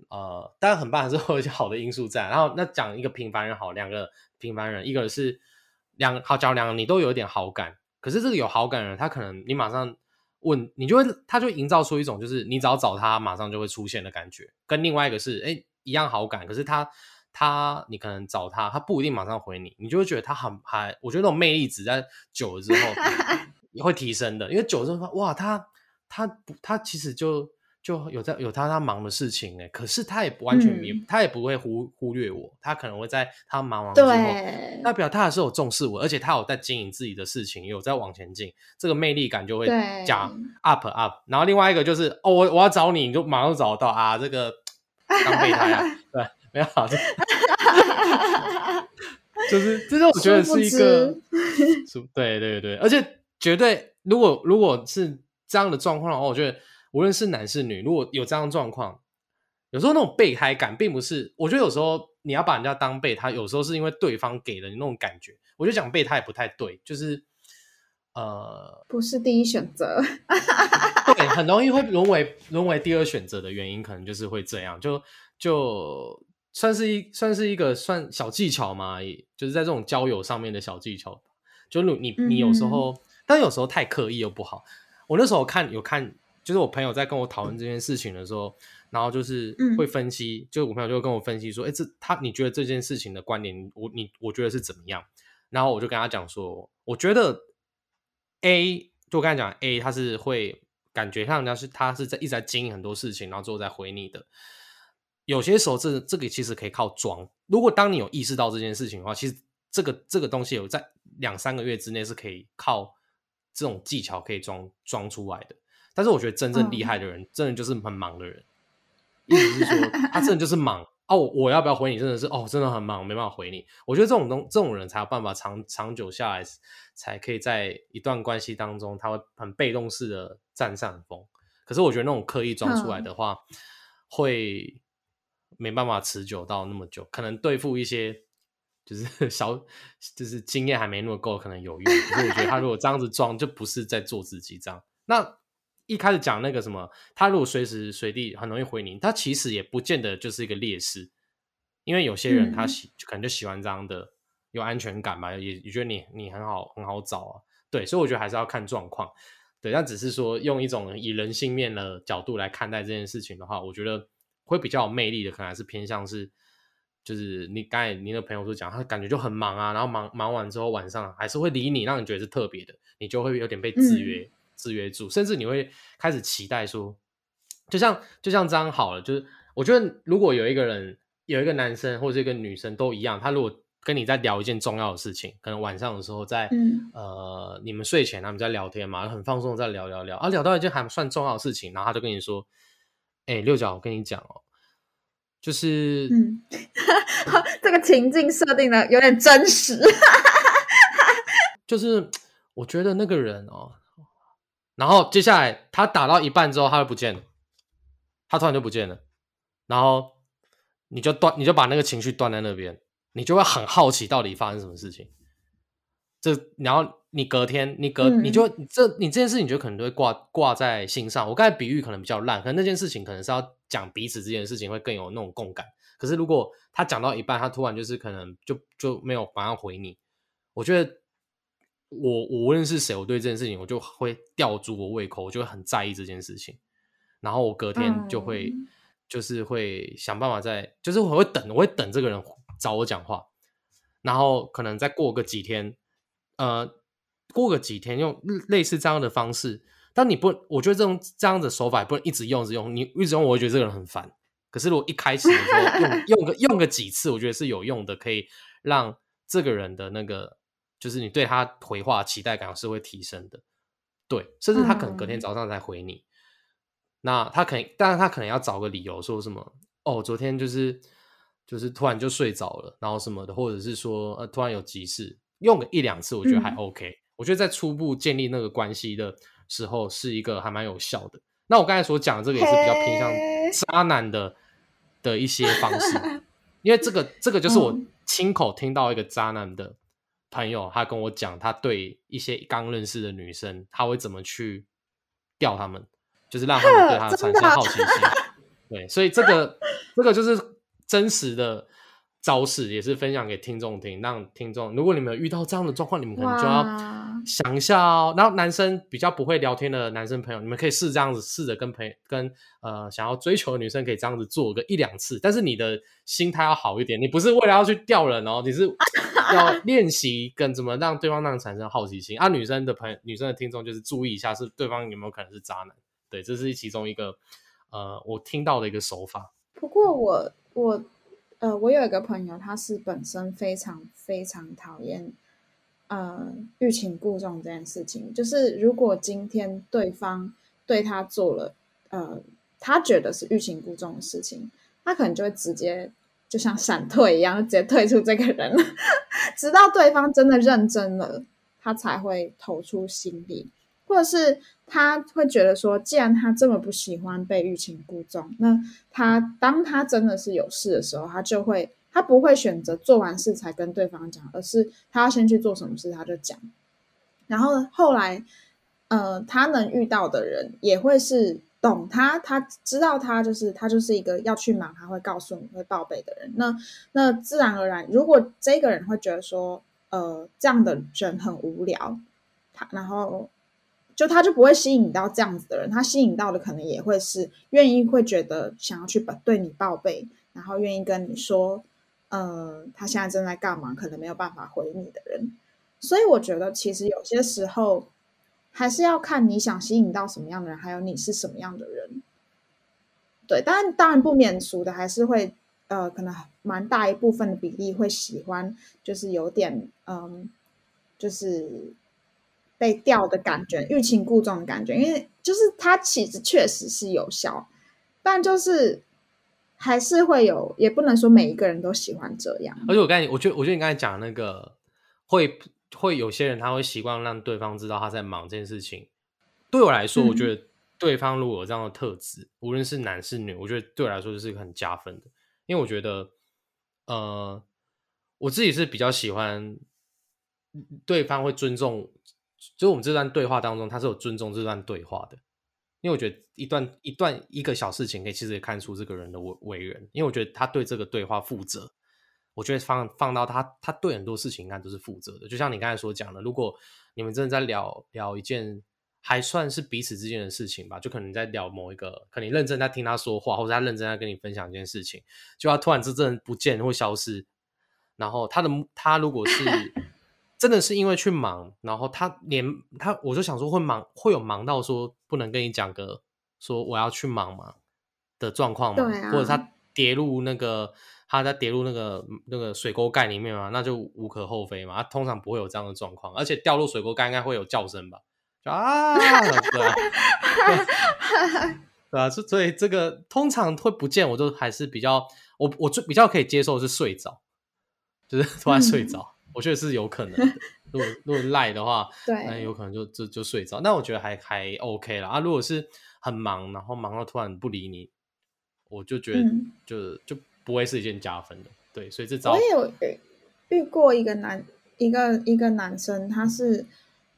呃，当然很棒还是会有一些好的因素在。然后那讲一个平凡人好，两个平凡人，一个是两好，假如两个你都有一点好感，可是这个有好感的人，他可能你马上。问你就会，他就营造出一种就是你只要找他马上就会出现的感觉，跟另外一个是哎一样好感，可是他他你可能找他，他不一定马上回你，你就会觉得他很还，我觉得那种魅力值在久了之后也 会提升的，因为久了之后哇他他不他其实就。就有在有他他忙的事情哎，可是他也不完全也他也不会忽忽略我，他可能会在他忙完之后，代表他还是有重视我，而且他有在经营自己的事情，有在往前进，这个魅力感就会加 up up。然后另外一个就是哦，我我要找你，你就马上找到啊，这个 当备胎啊，对，没有，就是这是我觉得是一个，对对对，而且绝对如果如果是这样的状况的话，我觉得。无论是男是女，如果有这样状况，有时候那种备胎感，并不是我觉得有时候你要把人家当备胎，有时候是因为对方给了你那种感觉。我觉得讲备胎也不太对，就是呃，不是第一选择，对，很容易会沦为沦为第二选择的原因，可能就是会这样，就就算是一算是一个算小技巧嘛，就是在这种交友上面的小技巧，就你你你有时候。但有时候太刻意又不好。我那时候看有看，就是我朋友在跟我讨论这件事情的时候，然后就是会分析，就我朋友就会跟我分析说，哎，这他你觉得这件事情的观点，我你我觉得是怎么样？然后我就跟他讲说，我觉得 A 就我刚才讲 A，他是会感觉像人家是他是在一直在经营很多事情，然后最后再回你的。有些时候这这个其实可以靠装。如果当你有意识到这件事情的话，其实这个这个东西有在两三个月之内是可以靠这种技巧可以装装出来的。但是我觉得真正厉害的人，真的就是很忙的人。意思是说，他真的就是忙。哦，我要不要回你？真的是哦，真的很忙，没办法回你。我觉得这种东这种人才有办法长长久下来，才可以在一段关系当中，他会很被动式的占上风。可是我觉得那种刻意装出来的话，会没办法持久到那么久。可能对付一些就是 小，就是经验还没那么够，可能有用。可是我觉得他如果这样子装，就不是在做自己这样。那。一开始讲那个什么，他如果随时随地很容易回你，他其实也不见得就是一个劣势，因为有些人他喜可能就喜欢这样的有安全感嘛，也也觉得你你很好很好找啊，对，所以我觉得还是要看状况，对，但只是说用一种以人性面的角度来看待这件事情的话，我觉得会比较有魅力的，可能还是偏向是，就是你刚才您的朋友都讲，他感觉就很忙啊，然后忙忙完之后晚上还是会理你，让你觉得是特别的，你就会有点被制约。制约住，甚至你会开始期待说，就像就像这样好了，就是我觉得如果有一个人，有一个男生或者一个女生都一样，他如果跟你在聊一件重要的事情，可能晚上的时候在呃你们睡前他们在聊天嘛，很放松在聊聊聊，啊聊到一件还算重要的事情，然后他就跟你说，哎六角，我跟你讲哦，就是嗯，这个情境设定的有点真实，就是我觉得那个人哦。然后接下来他打到一半之后，他就不见了，他突然就不见了，然后你就断，你就把那个情绪断在那边，你就会很好奇到底发生什么事情。这然后你隔天，你隔你就这你这件事情，就可能都会挂挂在心上。我刚才比喻可能比较烂，可能那件事情可能是要讲彼此之间的事情，会更有那种共感。可是如果他讲到一半，他突然就是可能就就没有马上回你，我觉得。我我无论是谁，我对这件事情我就会吊足我胃口，我就会很在意这件事情，然后我隔天就会就是会想办法在，就是我会等，我会等这个人找我讲话，然后可能再过个几天，呃，过个几天用类似这样的方式，但你不，我觉得这种这样的手法不能一直用，一直用，你一直用，我会觉得这个人很烦。可是如果一开始的时候用 用个用个几次，我觉得是有用的，可以让这个人的那个。就是你对他回话期待感是会提升的，对，甚至他可能隔天早上才回你，那他可能，但是他可能要找个理由说什么，哦，昨天就是就是突然就睡着了，然后什么的，或者是说呃突然有急事，用个一两次，我觉得还 OK。我觉得在初步建立那个关系的时候，是一个还蛮有效的。那我刚才所讲的这个也是比较偏向渣男的的一些方式，因为这个这个就是我亲口听到一个渣男的。朋友，他跟我讲，他对一些刚认识的女生，他会怎么去钓他们，就是让他们对 他产生好奇心。对，所以这个这个就是真实的。招式也是分享给听众听，让听众，如果你们有遇到这样的状况，你们可能就要想一下哦。然后男生比较不会聊天的男生朋友，你们可以试这样子，试着跟朋友跟呃想要追求的女生可以这样子做个一两次，但是你的心态要好一点，你不是为了要去钓人哦，你是要练习跟怎么让对方让产生好奇心啊。女生的朋友，女生的听众就是注意一下，是对方有没有可能是渣男？对，这是其中一个呃我听到的一个手法。不过我我。呃，我有一个朋友，他是本身非常非常讨厌，呃，欲擒故纵这件事情。就是如果今天对方对他做了，呃，他觉得是欲擒故纵的事情，他可能就会直接就像闪退一样，直接退出这个人，直到对方真的认真了，他才会投出心力。或者是他会觉得说，既然他这么不喜欢被欲擒故纵，那他当他真的是有事的时候，他就会他不会选择做完事才跟对方讲，而是他要先去做什么事他就讲。然后后来，呃，他能遇到的人也会是懂他，他知道他就是他就是一个要去忙，他会告诉你会报备的人。那那自然而然，如果这个人会觉得说，呃，这样的人很无聊。他然后就他就不会吸引到这样子的人，他吸引到的可能也会是愿意会觉得想要去把对你报备，然后愿意跟你说，呃，他现在正在干嘛，可能没有办法回你的人。所以我觉得其实有些时候还是要看你想吸引到什么样的人，还有你是什么样的人。对，当然当然不免俗的还是会。呃，可能蛮大一部分的比例会喜欢，就是有点嗯，就是被钓的感觉，欲擒故纵的感觉。因为就是它其实确实是有效，但就是还是会有，也不能说每一个人都喜欢这样。而且我刚才，我觉得，我觉得你刚才讲那个，会会有些人他会习惯让对方知道他在忙这件事情。对我来说，我觉得对方如果有这样的特质，无论是男是女，我觉得对我来说就是很加分的。因为我觉得，呃，我自己是比较喜欢对方会尊重，就是我们这段对话当中，他是有尊重这段对话的。因为我觉得一段一段一个小事情，可以其实也看出这个人的为为人。因为我觉得他对这个对话负责，我觉得放放到他，他对很多事情应该都是负责的。就像你刚才所讲的，如果你们真的在聊聊一件。还算是彼此之间的事情吧，就可能在聊某一个，可能认真在听他说话，或者他认真在跟你分享一件事情，就他突然之间不见或消失，然后他的他如果是 真的是因为去忙，然后他连他我就想说会忙会有忙到说不能跟你讲个说我要去忙嘛的状况嘛，或者他跌入那个他在跌入那个那个水沟盖里面嘛，那就无可厚非嘛，他通常不会有这样的状况，而且掉入水沟盖应该会有叫声吧。啊，对啊，对啊，所以这个通常会不见，我都还是比较，我我最比较可以接受是睡着，就是 突然睡着，我觉得是有可能。如果如果赖的话，对，那有可能就就就睡着。那我觉得还还 OK 了啊。如果是很忙，然后忙到突然不理你，我就觉得就就不会是一件加分的。对，所以这招我也有遇过一个男一个一个男生，他是。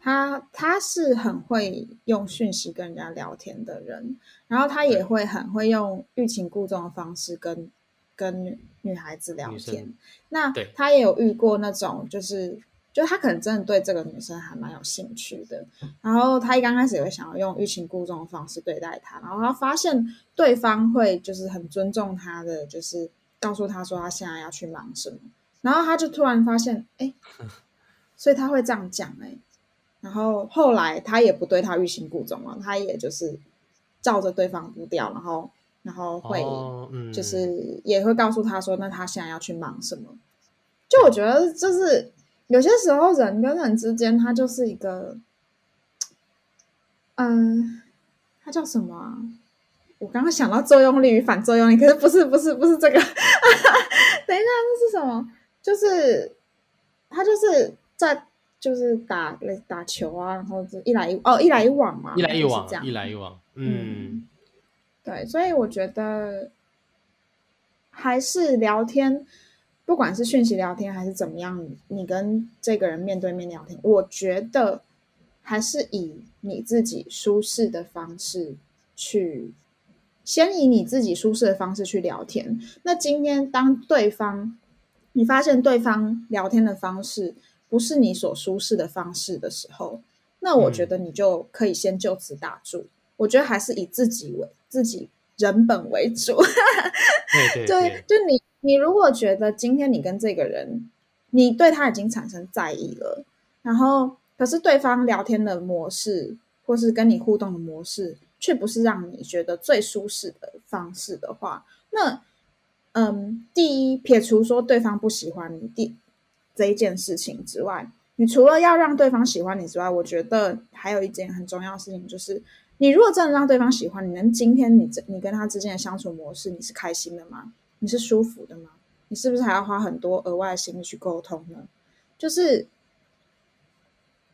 他他是很会用讯息跟人家聊天的人，然后他也会很会用欲擒故纵的方式跟跟女孩子聊天。那他也有遇过那种，就是就他可能真的对这个女生还蛮有兴趣的，然后他一刚开始也会想要用欲擒故纵的方式对待她，然后他发现对方会就是很尊重他的，就是告诉他说他现在要去忙什么，然后他就突然发现，哎，所以他会这样讲，哎。然后后来他也不对他欲擒故纵了，他也就是照着对方步调，然后然后会就是也会告诉他说，那他现在要去忙什么？就我觉得就是有些时候人跟人之间，他就是一个，嗯，他叫什么啊？我刚刚想到作用力与反作用力，可是不是不是不是这个，等一下这是什么？就是他就是在。就是打打球啊，然后就一来一哦一来一往嘛，一来一往这样，一来一往，嗯，对，所以我觉得还是聊天，不管是讯息聊天还是怎么样，你跟这个人面对面聊天，我觉得还是以你自己舒适的方式去，先以你自己舒适的方式去聊天。那今天当对方你发现对方聊天的方式。不是你所舒适的方式的时候，那我觉得你就可以先就此打住。我觉得还是以自己为自己人本为主。对对，就你你如果觉得今天你跟这个人，你对他已经产生在意了，然后可是对方聊天的模式或是跟你互动的模式，却不是让你觉得最舒适的方式的话，那嗯，第一撇除说对方不喜欢你，第。这一件事情之外，你除了要让对方喜欢你之外，我觉得还有一件很重要的事情，就是你如果真的让对方喜欢你，能今天你这你跟他之间的相处模式，你是开心的吗？你是舒服的吗？你是不是还要花很多额外的心力去沟通呢？就是，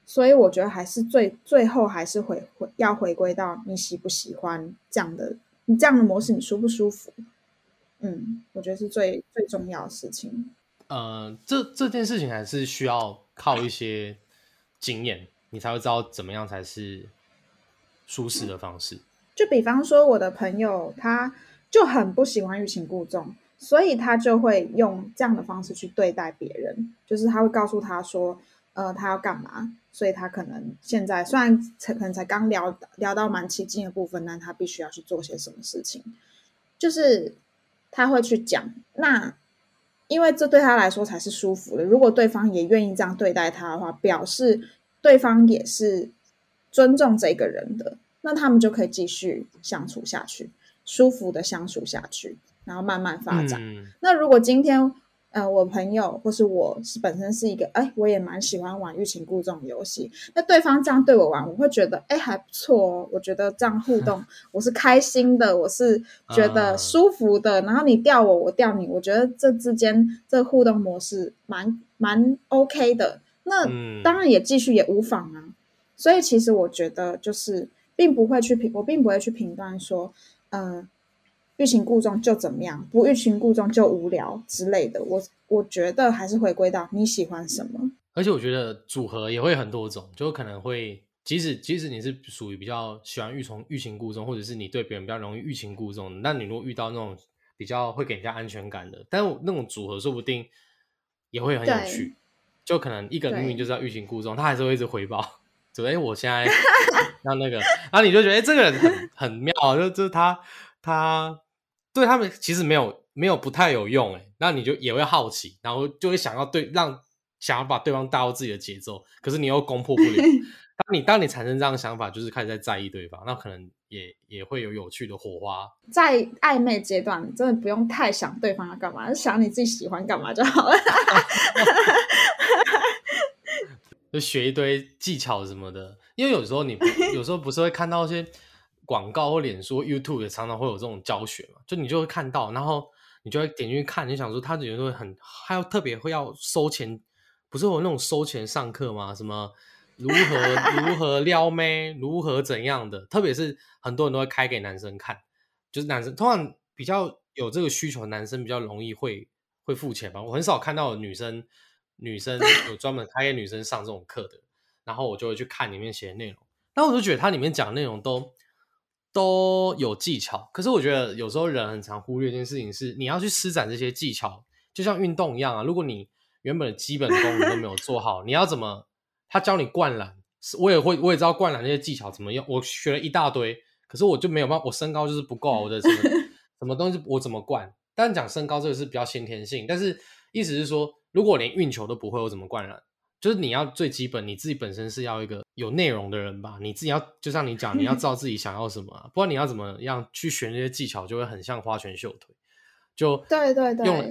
所以我觉得还是最最后还是回回要回归到你喜不喜欢这样的你这样的模式，你舒不舒服？嗯，我觉得是最最重要的事情。呃，这这件事情还是需要靠一些经验，你才会知道怎么样才是舒适的方式。就比方说，我的朋友他就很不喜欢欲擒故纵，所以他就会用这样的方式去对待别人，就是他会告诉他说，呃，他要干嘛，所以他可能现在虽然才可能才刚聊聊到蛮起劲的部分，但他必须要去做些什么事情，就是他会去讲，那因为这对他来说才是舒服的。如果对方也愿意这样对待他的话，表示对方也是尊重这个人的，那他们就可以继续相处下去，舒服的相处下去，然后慢慢发展。嗯那如果今天，呃，我朋友或是我是本身是一个，哎，我也蛮喜欢玩欲擒故纵的游戏，那对方这样对我玩，我会觉得，哎，还不错哦。我觉得这样互 动，我是开心的，我是觉得啊舒服的。然后你钓我，我钓你，我觉得这之间这互动模式蛮蛮 OK 的。那嗯当然也继续也无妨啊。所以其实我觉得就是，并不会去评，我并不会去评断说，嗯、欲擒故纵就怎么样，不欲擒故纵就无聊之类的。我我觉得还是回归到你喜欢什么。而且我觉得组合也会很多种，就可能会，即使即使你是属于比较喜欢欲从欲擒故纵，或者是你对别人比较容易欲擒故纵的，那你如果遇到那种比较会给人家安全感的，但是那种组合说不定也会很有趣。就可能一个人明明就是要欲擒故纵，他还是会一直回报，就哎、我现在 让那个，然后你就觉得哎、这个人很很妙，就就是他他对他们其实没有没有不太有用哎，那你就也会好奇，然后就会想要对让想要把对方带到自己的节奏，可是你又攻破不了。当你当你产生这样的想法，就是开始在在意对方，那可能也也会有有趣的火花。在暧昧阶段，真的不用太想对方要干嘛，想你自己喜欢干嘛就好了。就学一堆技巧什么的，因为有时候你不 有时候不是会看到一些广告或脸书、YouTube 也常常会有这种教学嘛，就你就会看到，然后你就会点进去看，你想说他有时候会很还要特别会要收钱，不是有那种收钱上课吗？什么如何如何撩妹，如何怎样的，特别是很多人都会开给男生看，就是男生通常比较有这个需求，男生比较容易会会付钱吧。我很少看到女生女生有专门开给女生上这种课的，然后我就会去看里面写的内容，但我就觉得它里面讲的内容都都有技巧，可是我觉得有时候人很常忽略一件事情是，你要去施展这些技巧，就像运动一样啊，如果你原本的基本功你都没有做好，你要怎么？他教你灌篮，是我也会，我也知道灌篮那些技巧怎么用，我学了一大堆，可是我就没有办法，我身高就是不够啊，我的什么 什么东西我怎么灌？但讲身高这个是比较先天性，但是意思是说，如果我连运球都不会，我怎么灌篮？就是你要最基本，你自己本身是要一个有内容的人吧，你自己要就像你讲，你要知道 自己想要什么、啊，不然你要怎么样去学那些技巧，就会很像花拳绣腿，就对对对用了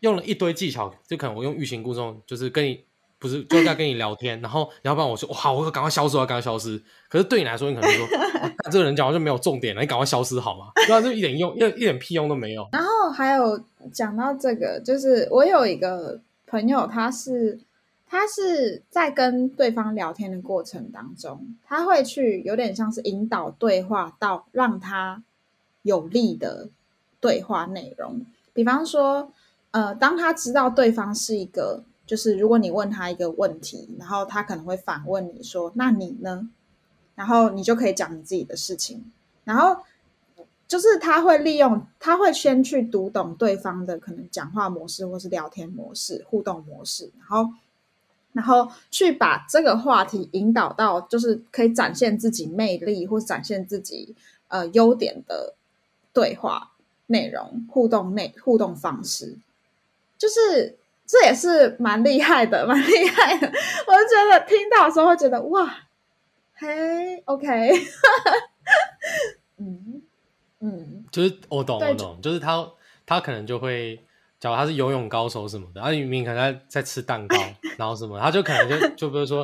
用了一堆技巧，就可能我用欲擒故纵，就是跟你不是就在跟你聊天，然后要不然我说哇，我赶快消失，我要赶快消失。可是对你来说，你可能说，啊这个人讲话就没有重点了，你赶快消失好吗？对啊，就一点用，一一点屁用都没有。然后还有讲到这个，就是我有一个朋友，他是他是在跟对方聊天的过程当中，他会去有点像是引导对话到让他有利的对话内容。比方说，呃，当他知道对方是一个，就是如果你问他一个问题，然后他可能会反问你说：“那你呢？”然后你就可以讲你自己的事情，然后就是他会利用，他会先去读懂对方的可能讲话模式，或是聊天模式、互动模式，然后然后去把这个话题引导到，就是可以展现自己魅力或展现自己呃优点的对话内容、互动内互动方式，就是这也是蛮厉害的，蛮厉害的。我就觉得听到的时候会觉得哇，嘿，OK，嗯。嗯，就是我懂，我懂，就是他他可能就会，假如他是游泳高手什么的，啊，你明明可能在在吃蛋糕，然后什么，他就可能就就比如说，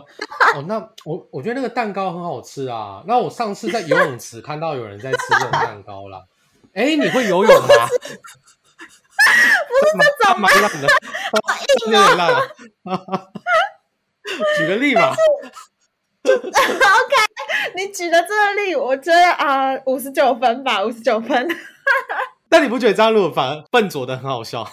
哦，那我我觉得那个蛋糕很好吃啊，那我上次在游泳池看到有人在吃这种蛋糕啦，哎，你会游泳吗？不是这种蛮烂的，有点。举个例吧，你举的这个例，我觉得啊，五十九分吧，五十九分。但你不觉得这样如果反而笨拙的很好笑？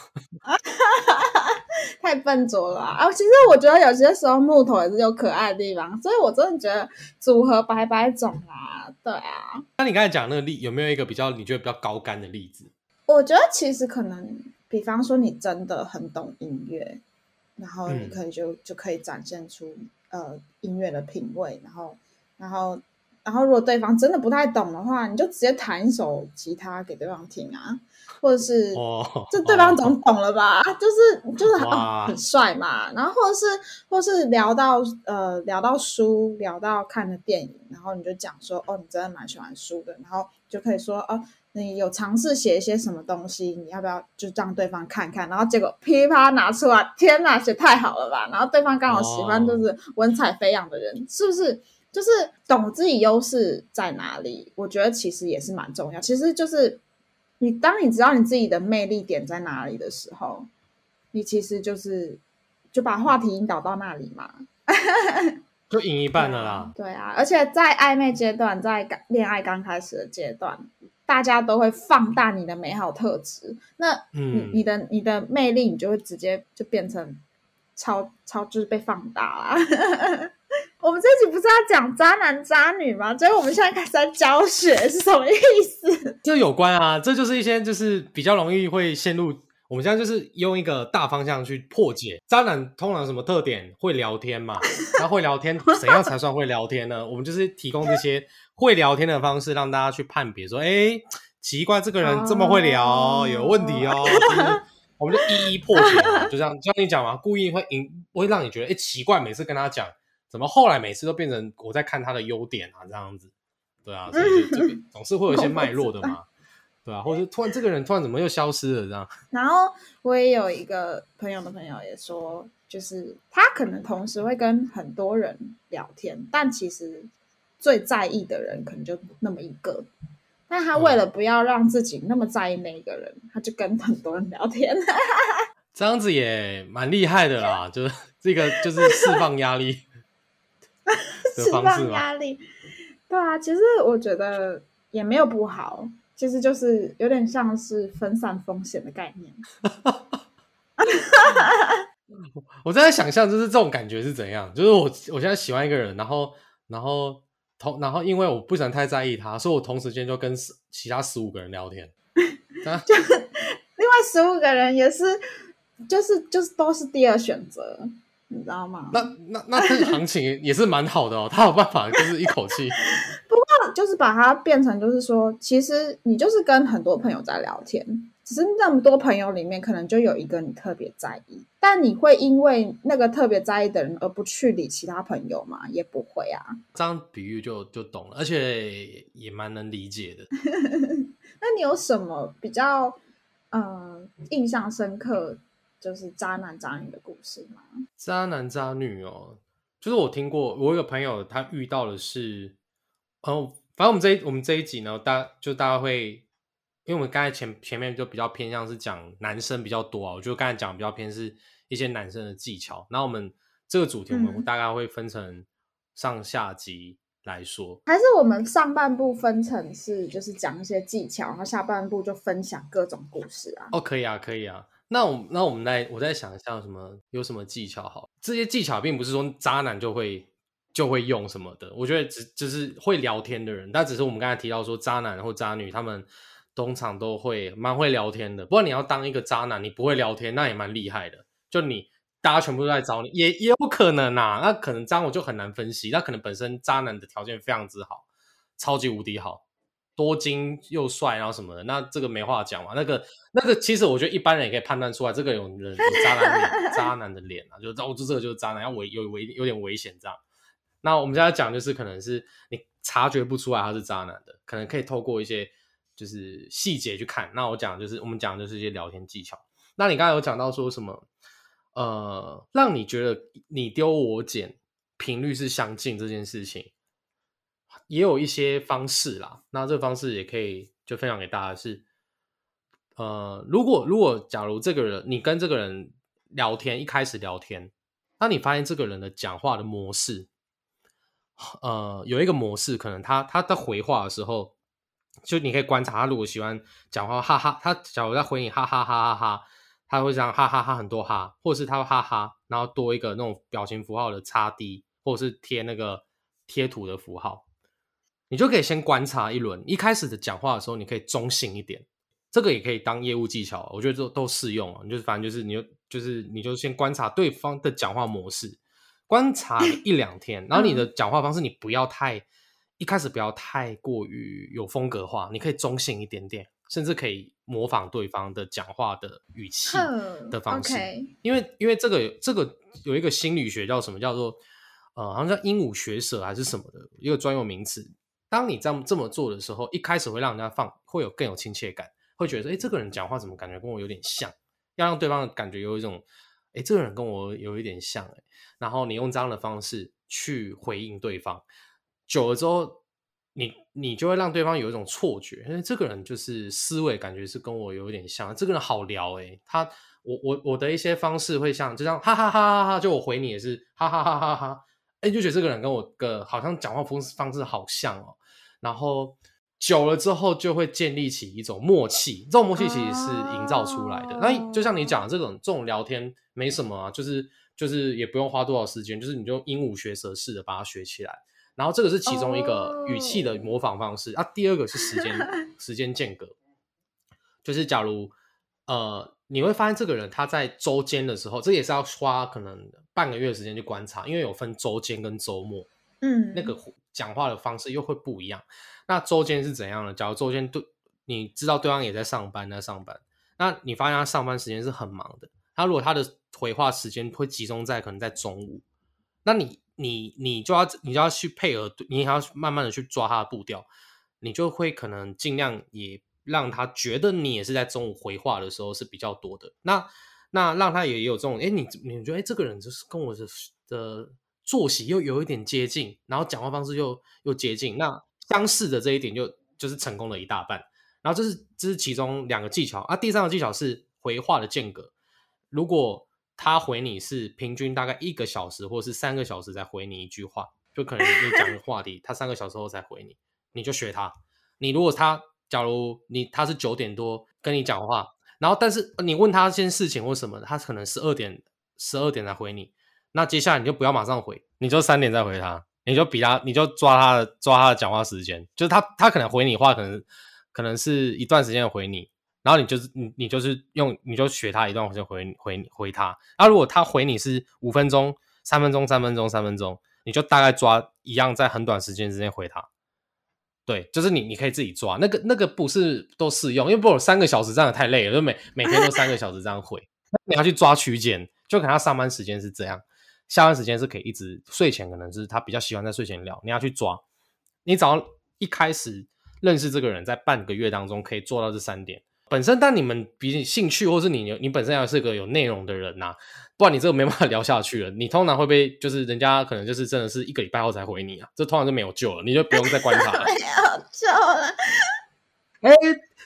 太笨拙了啊！啊其实我觉得有些时候木头也是有可爱的地方，所以我真的觉得组合百百种啦。对啊，那你刚才讲那个例，有没有一个比较你觉得比较高干的例子？我觉得其实可能，比方说你真的很懂音乐，然后你可以就、就可以展现出呃音乐的品味，然后然后然后如果对方真的不太懂的话，你就直接弹一首吉他给对方听啊，或者是哦，这对方总懂了吧？就是就是很、帅嘛，然后或者是或是聊到呃聊到书，聊到看的电影，然后你就讲说哦，你真的蛮喜欢书的，然后就可以说哦，你有尝试写一些什么东西，你要不要就让对方看看？然后结果噼里啪啦拿出来，天哪，写太好了吧！然后对方刚好喜欢哦就是文采飞扬的人，是不是？就是懂自己优势在哪里，我觉得其实也是蛮重要。其实就是你当你知道你自己的魅力点在哪里的时候，你其实就是就把话题引导到那里嘛。就赢一半了啦。对啊，而且在暧昧阶段，在刚恋爱刚开始的阶段，大家都会放大你的美好特质。那你、嗯你的你的魅力，你就会直接就变成超超就是被放大啦。我们这集不是要讲渣男渣女吗？所以我们现在开始在教学，是什么意思？这有关啊，这就是一些就是比较容易会陷入。我们现在就是用一个大方向去破解渣男通常有什么特点？会聊天嘛？那会聊天 怎样才算会聊天呢？我们就是提供这些会聊天的方式，让大家去判别说，哎，奇怪，这个人这么会聊，哦有问题哦。就是我们就一一破解，就这样，就像你讲嘛，故意会引，会让你觉得，哎，奇怪，每次跟他讲，怎么后来每次都变成我在看他的优点啊，这样子，对啊，所以就这个 总是会有一些脉络的嘛。对啊，或者突然这个人突然怎么又消失了这样？然后我也有一个朋友的朋友也说，就是他可能同时会跟很多人聊天，但其实最在意的人可能就那么一个。但他为了不要让自己那么在意那一个人，他就跟很多人聊天。这样子也蛮厉害的啦，就是这个就是释放压力 的释放嘛。压力。对啊，其实我觉得也没有不好，其实就是有点像是分散风险的概念。我在想象就是这种感觉是怎样，就是我我现在喜欢一个人，然后然后同然后因为我不想太在意他，所以我同时间就跟十其他十五个人聊天。啊就另外十五个人也是，就是就是都是第二选择，你知道吗？那那那这个行情也是蛮好的哦，他有办法就是一口气。不过就是把它变成，就是说，其实你就是跟很多朋友在聊天，只是那么多朋友里面，可能就有一个你特别在意，但你会因为那个特别在意的人而不去理其他朋友吗？也不会啊。这样比喻就就懂了，而且也蛮能理解的。那你有什么比较呃印象深刻，就是渣男渣女的故事吗？渣男渣女哦，就是我听过，我有个朋友他遇到的是，哦，反正我们这一我们这一集呢，大就大家会，因为我们刚才前前面就比较偏向是讲男生比较多啊，我觉得刚才讲比较偏是一些男生的技巧，然后我们这个主题我们嗯大概会分成上下集来说，还是我们上半部分成是就是讲一些技巧，然后下半部就分享各种故事啊？哦，可以啊，可以啊。那我那我们来，我再想一下有什么有什么技巧好？这些技巧并不是说渣男就会就会用什么的，我觉得只就是会聊天的人，但只是我们刚才提到说渣男或渣女，他们通常都会蛮会聊天的。不过你要当一个渣男，你不会聊天，那也蛮厉害的。就你大家全部都在找你，也也有可能啊。那可能这样我就很难分析，那可能本身渣男的条件非常之好，超级无敌好。多金又帅，然后什么的，那这个没话讲嘛。那个那个，其实我觉得一般人也可以判断出来，这个有人渣男脸，渣男的脸啊，就哦，这这个就是渣男，要危有危有点危险这样。那我们现在讲就是，可能是你察觉不出来他是渣男的，可能可以透过一些就是细节去看。那我讲就是我们讲的就是一些聊天技巧。那你刚才有讲到说什么？呃，让你觉得你丢我捡频率是相近这件事情，也有一些方式啦。那这方式也可以就分享给大家是，呃，如果如果假如这个人你跟这个人聊天，一开始聊天，那你发现这个人的讲话的模式，呃，有一个模式，可能他他在回话的时候，就你可以观察他如果喜欢讲话哈哈，他假如在回你哈哈哈哈哈，他会这样哈哈哈很多哈，或者是他会哈哈，然后多一个那种表情符号的叉 D，或者是贴那个贴图的符号，你就可以先观察一轮。一开始的讲话的时候，你可以中性一点，这个也可以当业务技巧，我觉得都都适用啊。你就是反正就是你就就是你就先观察对方的讲话模式，观察一两天，然后你的讲话方式你不要太一开始不要太过于有风格化，你可以中性一点点，甚至可以模仿对方的讲话的语气的方式，因为因为这个这个有一个心理学叫什么叫做呃好像叫鹦鹉学舌还是什么的一个专用名词。当你这样这么做的时候，一开始会让人家放会有更有亲切感，会觉得哎，这个人讲话怎么感觉跟我有点像？要让对方感觉有一种哎，这个人跟我有一点像哎。然后你用这样的方式去回应对方，久了之后，你你就会让对方有一种错觉，因为这个人就是思维感觉是跟我有点像，这个人好聊哎。他我我我的一些方式会像，就像哈哈哈哈哈，就我回你也是哈哈哈哈哈。哎，就觉得这个人跟我个好像讲话方式方式好像哦，然后久了之后就会建立起一种默契，这种默契其实是营造出来的。那就像你讲的这种这种聊天没什么啊，就是就是也不用花多少时间，就是你就鹦鹉学舌似的把它学起来。然后这个是其中一个语气的模仿方式啊，第二个是时间 时间间隔，就是假如呃。你会发现这个人他在周间的时候，这也是要花可能半个月时间去观察，因为有分周间跟周末，嗯，那个讲话的方式又会不一样。那周间是怎样的？假如周间对，你知道对方也在上班，在上班，那你发现他上班时间是很忙的。他如果他的回话时间会集中在可能在中午，那你你你就要你就要去配合，你还要慢慢的去抓他的步调，你就会可能尽量也。让他觉得你也是在中午回话的时候是比较多的，那那让他也有这种，哎，你你觉得，哎，这个人就是跟我的的作息又有一点接近，然后讲话方式又又接近，那相似的这一点就就是成功了一大半。然后这是这是其中两个技巧啊，第三个技巧是回话的间隔。如果他回你是平均大概一个小时或是三个小时才回你一句话，就可能你讲个话题，他三个小时后才回你，你就学他。你如果他。假如你他是九点多跟你讲话，然后但是你问他一件事情或什么，他可能十二点十二点才回你，那接下来你就不要马上回，你就三点再回他，你就比他，你就抓他的抓他的讲话时间，就是他他可能回你话，可能可能是一段时间回你，然后你就是你你就是用你就学他一段时间回回回他，那如果他回你是五分钟、三分钟、三分钟、三分钟，你就大概抓一样在很短时间之内回他。对，就是你，你可以自己抓那个，那个不是都适用，因为不有三个小时这样太累了，就每每天都三个小时这样回，你要去抓区间，就可能他上班时间是这样，下班时间是可以一直睡前可能是他比较喜欢在睡前聊，你要去抓，你只要一开始认识这个人，在半个月当中可以做到这三点。本身，但你们比兴趣，或是你你本身要是个有内容的人呐，不然你这个没办法聊下去了。你通常会被就是人家可能就是真的是一个礼拜后才回你啊，这通常就没有救了，你就不用再观察了。没有救了。哎，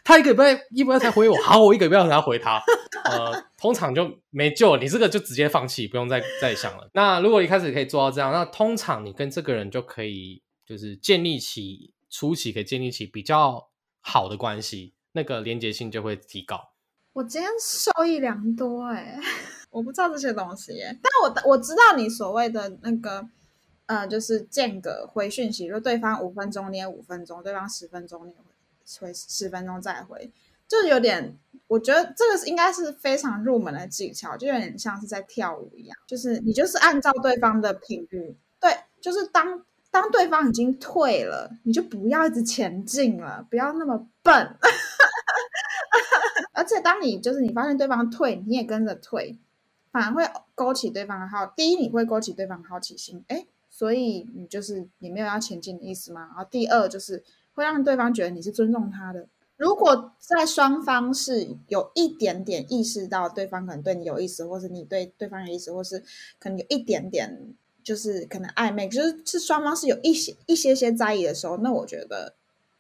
他一个礼拜一礼拜才回我，好，我一个礼拜才回他。呃，通常就没救了，你这个就直接放弃，不用再再想了。那如果一开始可以做到这样，那通常你跟这个人就可以就是建立起初期可以建立起比较好的关系。那个连接性就会提高。我今天受益良多哎，我不知道这些东西耶，但我我知道你所谓的那个呃，就是间隔回讯息，如果对方五分钟，你五分钟；对方十分钟，你回十分钟再回，就有点，我觉得这个是应该是非常入门的技巧，就有点像是在跳舞一样，就是你就是按照对方的频率，对，就是当。当对方已经退了，你就不要一直前进了，不要那么笨。而且，当你就是你发现对方退，你也跟着退，反而会勾起对方的好。第一，你会勾起对方的好奇心，哎，所以你就是你没有要前进的意思吗？然后第二，就是会让对方觉得你是尊重他的。如果在双方是有一点点意识到对方可能对你有意思，或是你对对方有意思，或是可能有一点点。就是可能暧昧，就是是双方是有一些一些些在意的时候，那我觉得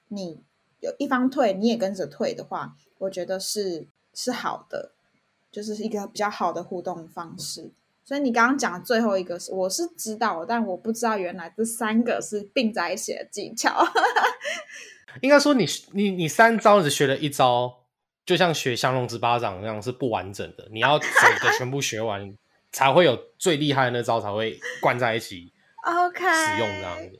你有一方退，你也跟着退的话，我觉得是是好的，就是一个比较好的互动方式。所以你刚刚讲的最后一个是，我是知道，但我不知道原来这三个是并在一起的技巧。应该说，你你你三招只学了一招，就像学降龙十八掌那样是不完整的，你要整个全部学完。才会有最厉害的那招才会灌在一起，OK，使用这样子。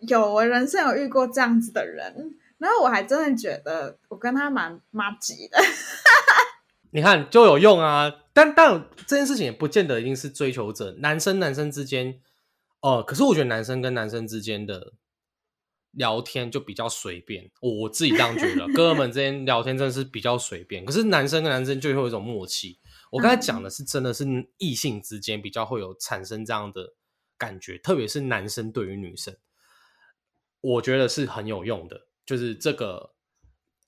有我人生有遇过这样子的人，然后我还真的觉得我跟他蛮妈吉的。你看就有用啊，但但这件事情也不见得一定是追求者，男生男生之间，哦，可是我觉得男生跟男生之间的聊天就比较随便，我自己这样觉得，哥们之间聊天真的是比较随便，可是男生跟男生就会有一种默契。我刚才讲的是真的是异性之间比较会有产生这样的感觉，特别是男生对于女生，我觉得是很有用的，就是这个。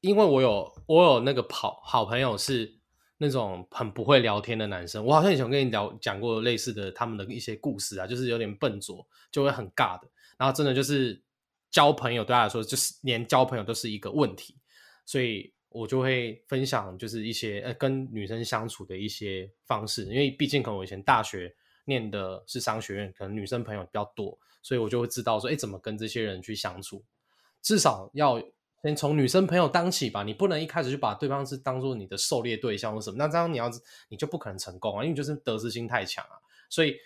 因为我有我有那个好好朋友是那种很不会聊天的男生，我好像以前跟你聊讲过类似的他们的一些故事啊，就是有点笨拙，就会很尬的。然后真的就是交朋友对他来说，就是连交朋友都是一个问题，所以我就会分享就是一些呃跟女生相处的一些方式，因为毕竟可能我以前大学念的是商学院，可能女生朋友比较多，所以我就会知道说，哎，怎么跟这些人去相处，至少要。先从女生朋友当起吧，你不能一开始就把对方是当做你的狩猎对象或什么，那这样你要你就不可能成功啊，因为就是得失心太强啊。所以，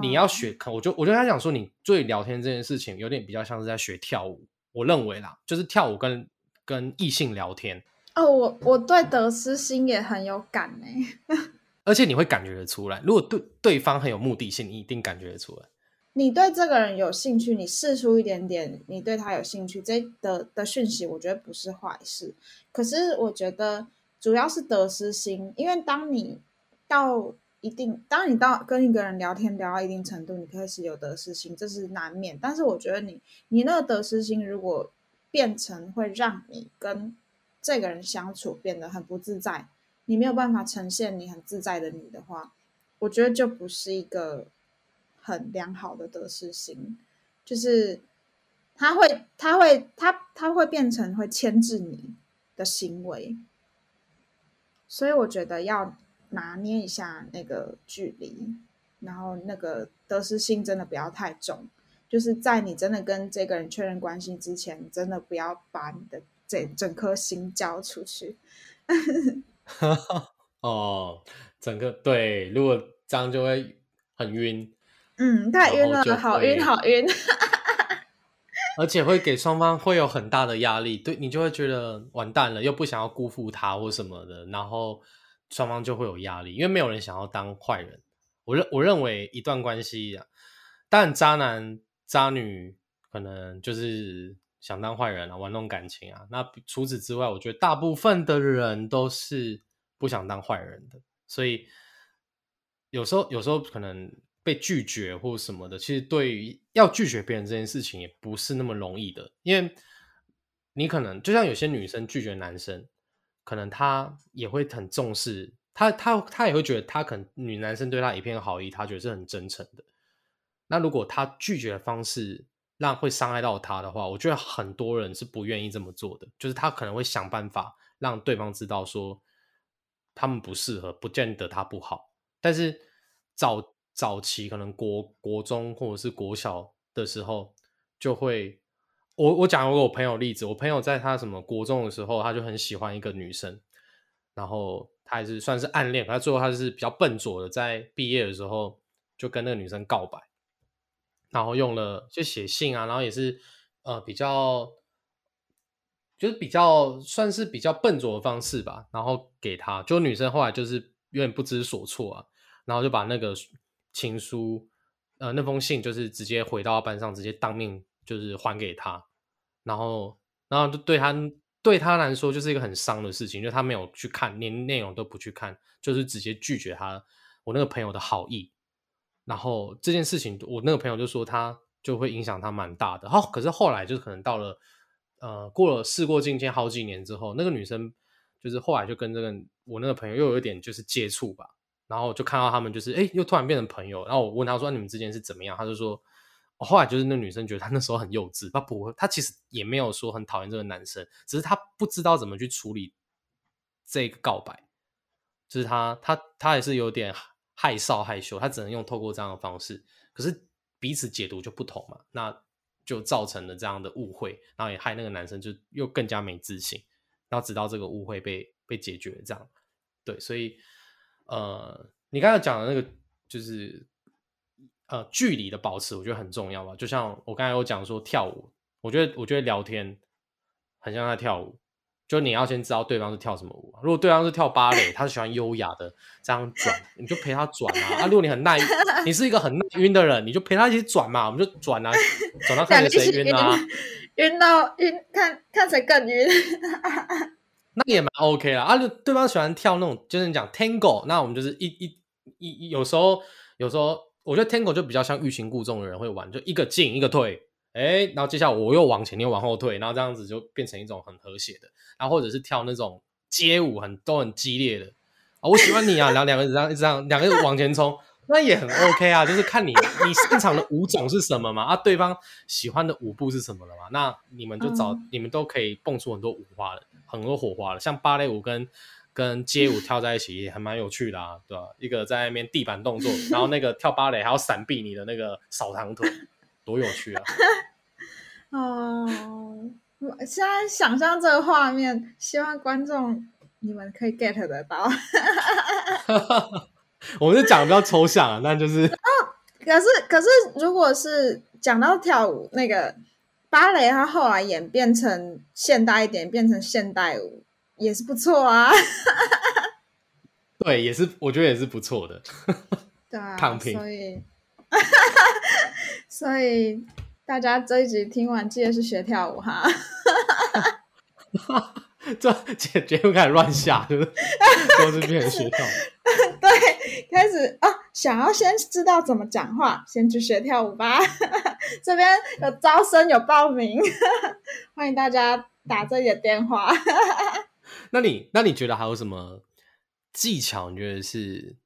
你要学，我就我就跟他讲说，你对聊天这件事情有点比较像是在学跳舞，我认为啦，就是跳舞跟跟异性聊天。哦，我我对得失心也很有感呢，而且你会感觉得出来，如果对对方很有目的性，你一定感觉得出来。你对这个人有兴趣，你试出一点点，你对他有兴趣，这的的讯息，我觉得不是坏事。可是我觉得主要是得失心，因为当你到一定，当你到跟一个人聊天聊到一定程度，你开始有得失心，这是难免。但是我觉得你你那个得失心，如果变成会让你跟这个人相处变得很不自在，你没有办法呈现你很自在的你的话，我觉得就不是一个。很良好的得失心，就是他会，他会，他他会变成会牵制你的行为，所以我觉得要拿捏一下那个距离，然后那个得失心真的不要太重，就是在你真的跟这个人确认关系之前，真的不要把你的这整颗心交出去。哦，整个对，如果这样就会很晕。嗯，太晕了，好晕，好晕，而且会给双方会有很大的压力，对你就会觉得完蛋了，又不想要辜负他或什么的，然后双方就会有压力，因为没有人想要当坏人。我认我认为一段关系啊，但渣男渣女可能就是想当坏人啊，玩弄感情啊。那除此之外，我觉得大部分的人都是不想当坏人的，所以有时候有时候可能。被拒绝或什么的，其实对于要拒绝别人这件事情也不是那么容易的，因为你可能就像有些女生拒绝男生，可能她也会很重视，她她她也会觉得她可能女男生对她一片好意，她觉得是很真诚的。那如果她拒绝的方式让会伤害到她的话，我觉得很多人是不愿意这么做的，就是他可能会想办法让对方知道说他们不适合，不见得他不好，但是找。早期可能国国中或者是国小的时候，就会我我讲过我朋友例子，我朋友在他什么国中的时候，他就很喜欢一个女生，然后他还是算是暗恋，他最后他是比较笨拙的，在毕业的时候就跟那个女生告白，然后用了就写信啊，然后也是呃比较就是比较算是比较笨拙的方式吧，然后给他，就女生后来就是有点不知所措啊，然后就把那个。情书，呃，那封信就是直接回到班上，直接当面就是还给他，然后，然后就对他对他来说就是一个很伤的事情，就他没有去看，连内容都不去看，就是直接拒绝他我那个朋友的好意，然后这件事情，我那个朋友就说他就会影响他蛮大的。好，可是后来就是可能到了呃过了事过境迁好几年之后，那个女生就是后来就跟这个我那个朋友又有一点就是接触吧。然后就看到他们，就是哎，又突然变成朋友。然后我问他说：“你们之间是怎么样？”他就说：“后来就是那女生觉得他那时候很幼稚，他不，他其实也没有说很讨厌这个男生，只是他不知道怎么去处理这个告白，就是他他他也是有点害臊害羞，他只能用透过这样的方式。可是彼此解读就不同嘛，那就造成了这样的误会，然后也害那个男生就又更加没自信。然后直到这个误会被被解决，这样对，所以。呃，你刚才讲的那个就是呃距离的保持，我觉得很重要吧。就像我刚才有讲说跳舞，我觉得我觉得聊天很像在跳舞，就你要先知道对方是跳什么舞。如果对方是跳芭蕾，他是喜欢优雅的这样转，你就陪他转啊。啊，如果你很耐，你是一个很耐晕的人，你就陪他一起转嘛，我们就转啊，转到看谁晕啊，晕到晕，看看谁更晕。那也蛮 OK 啦。啊，对方喜欢跳那种，就是你讲 Tango，那我们就是一一一有时候有时候，我觉得 Tango 就比较像欲擒故纵的人会玩，就一个进一个退。哎，然后接下来我又往前，你又往后退，然后这样子就变成一种很和谐的。然后或者是跳那种街舞，很都很激烈的啊，我喜欢你啊，然后两个人这样一直这样，两个人往前冲，那也很 OK 啊。就是看你你擅长的舞种是什么嘛，啊，对方喜欢的舞步是什么了嘛，那你们就找你们都可以蹦出很多舞花的，很多火花的。像芭蕾舞跟跟街舞跳在一起也还蛮有趣的啊，对吧？一个在那边地板动作，然后那个跳芭蕾还要闪避你的那个扫堂腿。多有趣啊！哦，现在想象这个画面，希望观众你们可以 get 得到。我们是讲比较抽象啊，那就是哦。可是，可是，如果是讲到跳舞，那个芭蕾，它后来演变成现代一点，变成现代舞，也是不错啊。对，也是，我觉得也是不错的。对啊，躺平。所以。所以大家这一集听完，记得是学跳舞哈。这节节目开始乱下，就是都是变成学跳舞。对，开始啊，想要先知道怎么讲话，先去学跳舞吧。这边有招生，有报名，欢迎大家打这里的电话。那你那你觉得还有什么技巧？你觉得是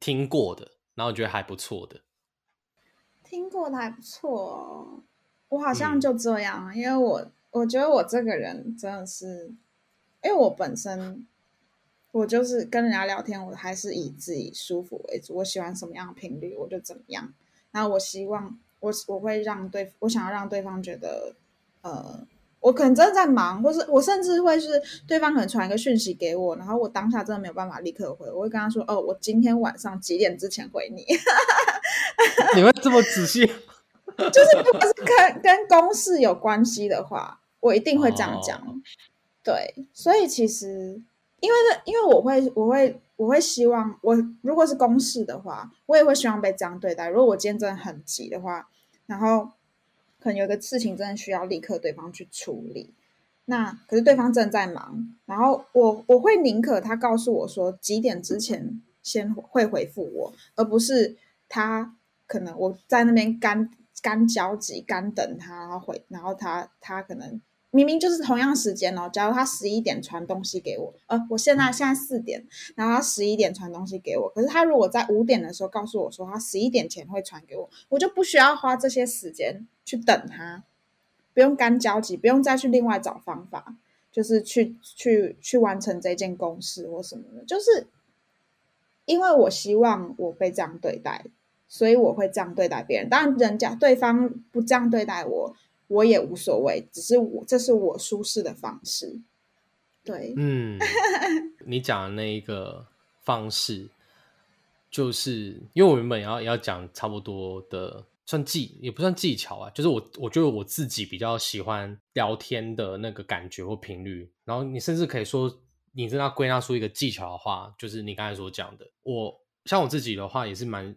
听过的，然后觉得还不错的？听过的还不错，我好像就这样，因为我我觉得我这个人真的是，因为我本身我就是跟人家聊天，我还是以自己舒服为主，我喜欢什么样的频率我就怎么样，然后我希望我我会让对，我想要让对方觉得，呃。我可能真的在忙，或是我甚至会是对方可能传一个讯息给我，然后我当下真的没有办法立刻回，我会跟他说：“哦，我今天晚上几点之前回你。”你会这么仔细？就是如果是跟跟公事有关系的话，我一定会这样讲。对，所以其实因为因为我会我会我会希望我如果是公事的话，我也会希望被这样对待。如果我今天真的很急的话，然后。可能有个事情真的需要立刻对方去处理，那可是对方正在忙，然后我我会宁可他告诉我说几点之前先会回复我，而不是他可能我在那边干干焦急干等他然后回，然后他他可能。明明就是同样时间哦，假如他十一点传东西给我，呃，我现在现在四点，然后他十一点传东西给我，可是他如果在五点的时候告诉我说他十一点前会传给我，我就不需要花这些时间去等他，不用干焦急，不用再去另外找方法，就是去去去完成这件公事或什么的，就是因为我希望我被这样对待，所以我会这样对待别人，当然人家对方不这样对待我。我也无所谓，只是我这是我舒适的方式。对，嗯，你讲的那一个方式，就是因为我原本要要讲差不多的，算技也不算技巧啊，就是我我觉得我自己比较喜欢聊天的那个感觉或频率。然后你甚至可以说，你真要归纳出一个技巧的话，就是你刚才所讲的。我像我自己的话，也是蛮。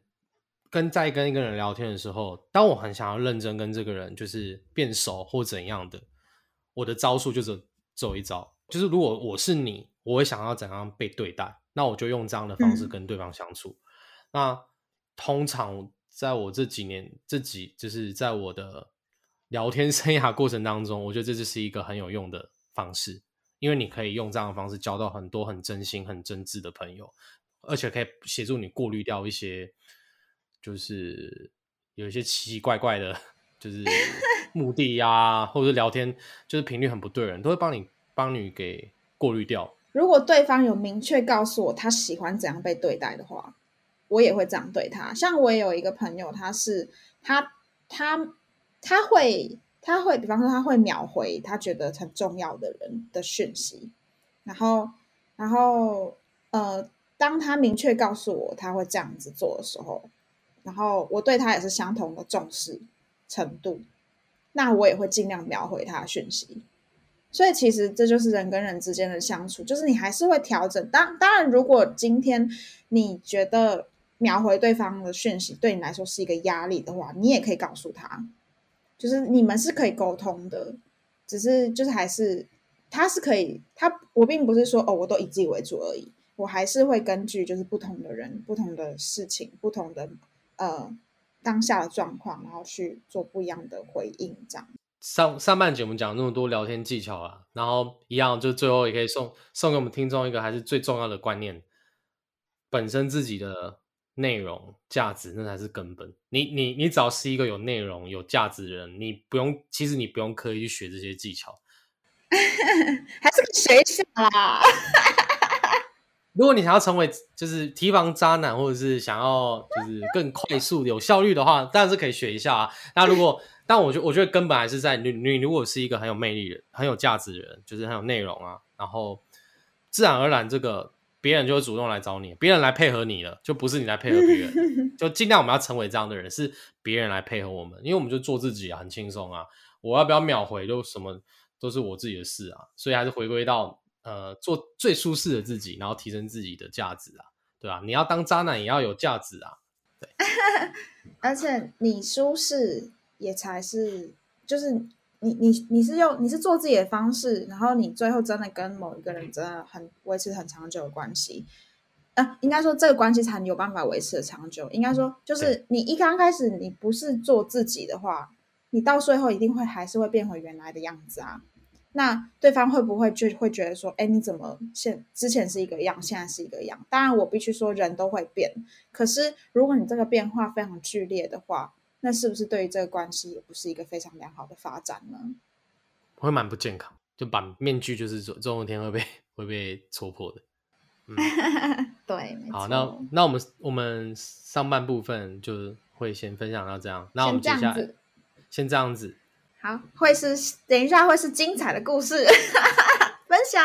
跟在跟一个人聊天的时候，当我很想要认真跟这个人就是变熟或怎样的，我的招数就是走一招，就是如果我是你，我会想要怎样被对待，那我就用这样的方式跟对方相处。那通常在我这几年这几就是在我的聊天 生涯过程当中，我觉得这就是一个很有用的方式，因为你可以用这样的方式交到很多很真心、很真挚的朋友，而且可以协助你过滤掉一些。就是有一些奇奇怪怪的，就是 目的呀，或者是聊天，就是频率很不对人，都会帮你帮你给过滤掉。如果对方有明确告诉我他喜欢怎样被对待的话，我也会这样对他。像我也有一个朋友，他是他他他会他会，比方说他会秒回他觉得很重要的人的讯息，然后然后呃，当他明确告诉我他会这样子做的时候。然后我对他也是相同的重视程度，那我也会尽量秒回他的讯息。所以其实这就是人跟人之间的相处，就是你还是会调整。当当然，如果今天你觉得秒回对方的讯息对你来说是一个压力的话，你也可以告诉他，就是你们是可以沟通的，只是就是还是他是可以，他我并不是说哦，我都以自己为主而已，我还是会根据就是不同的人、不同的事情、不同的呃当下的状况，然后去做不一样的回应，这样。上上半节我们讲那么多聊天技巧啊，然后一样就最后也可以送送给我们听众一个还是最重要的观念，本身自己的内容价值那才是根本。你你你只要是一个有内容有价值的人，你不用其实你不用刻意去学这些技巧，还是学一下啦。如果你想要成为就是提防渣男，或者是想要就是更快速有效率的话，当然是可以学一下啊。那如果但我觉我觉得根本还是在你你如果是一个很有魅力的、很有价值的人，就是很有内容啊，然后自然而然这个别人就会主动来找你，别人来配合你了，就不是你来配合别人，就尽量我们要成为这样的人，是别人来配合我们，因为我们就做自己啊，很轻松啊。我要不要秒回都什么都是我自己的事啊，所以还是回归到呃做最舒适的自己，然后提升自己的价值啊，对吧？你要当渣男也要有价值啊，对，而且你舒适。也才是，就是你你你是用你是做自己的方式，然后你最后真的跟某一个人真的很维持很长久的关系，呃，应该说这个关系才有办法维持的长久。应该说，就是你一刚开始你不是做自己的话，你到最后一定会还是会变回原来的样子啊。那对方会不会就会觉得说，哎，你怎么现之前是一个样，现在是一个样？当然，我必须说人都会变，可是如果你这个变化非常剧烈的话。那是不是对于这个关系也不是一个非常良好的发展呢？会蛮不健康，就把面具就是总总有一天会被会被戳破的。嗯，对，好，那那我们我们上半部分就会先分享到这样，那我们接下来先这样子，好，会是等一下会是精彩的故事分享。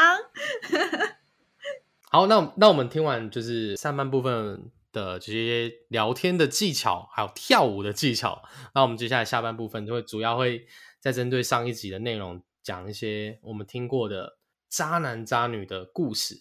好，那那我们听完就是上半部分。的这些聊天的技巧，还有跳舞的技巧，那我们接下来下半部分就会主要会再针对上一集的内容讲一些我们听过的渣男渣女的故事。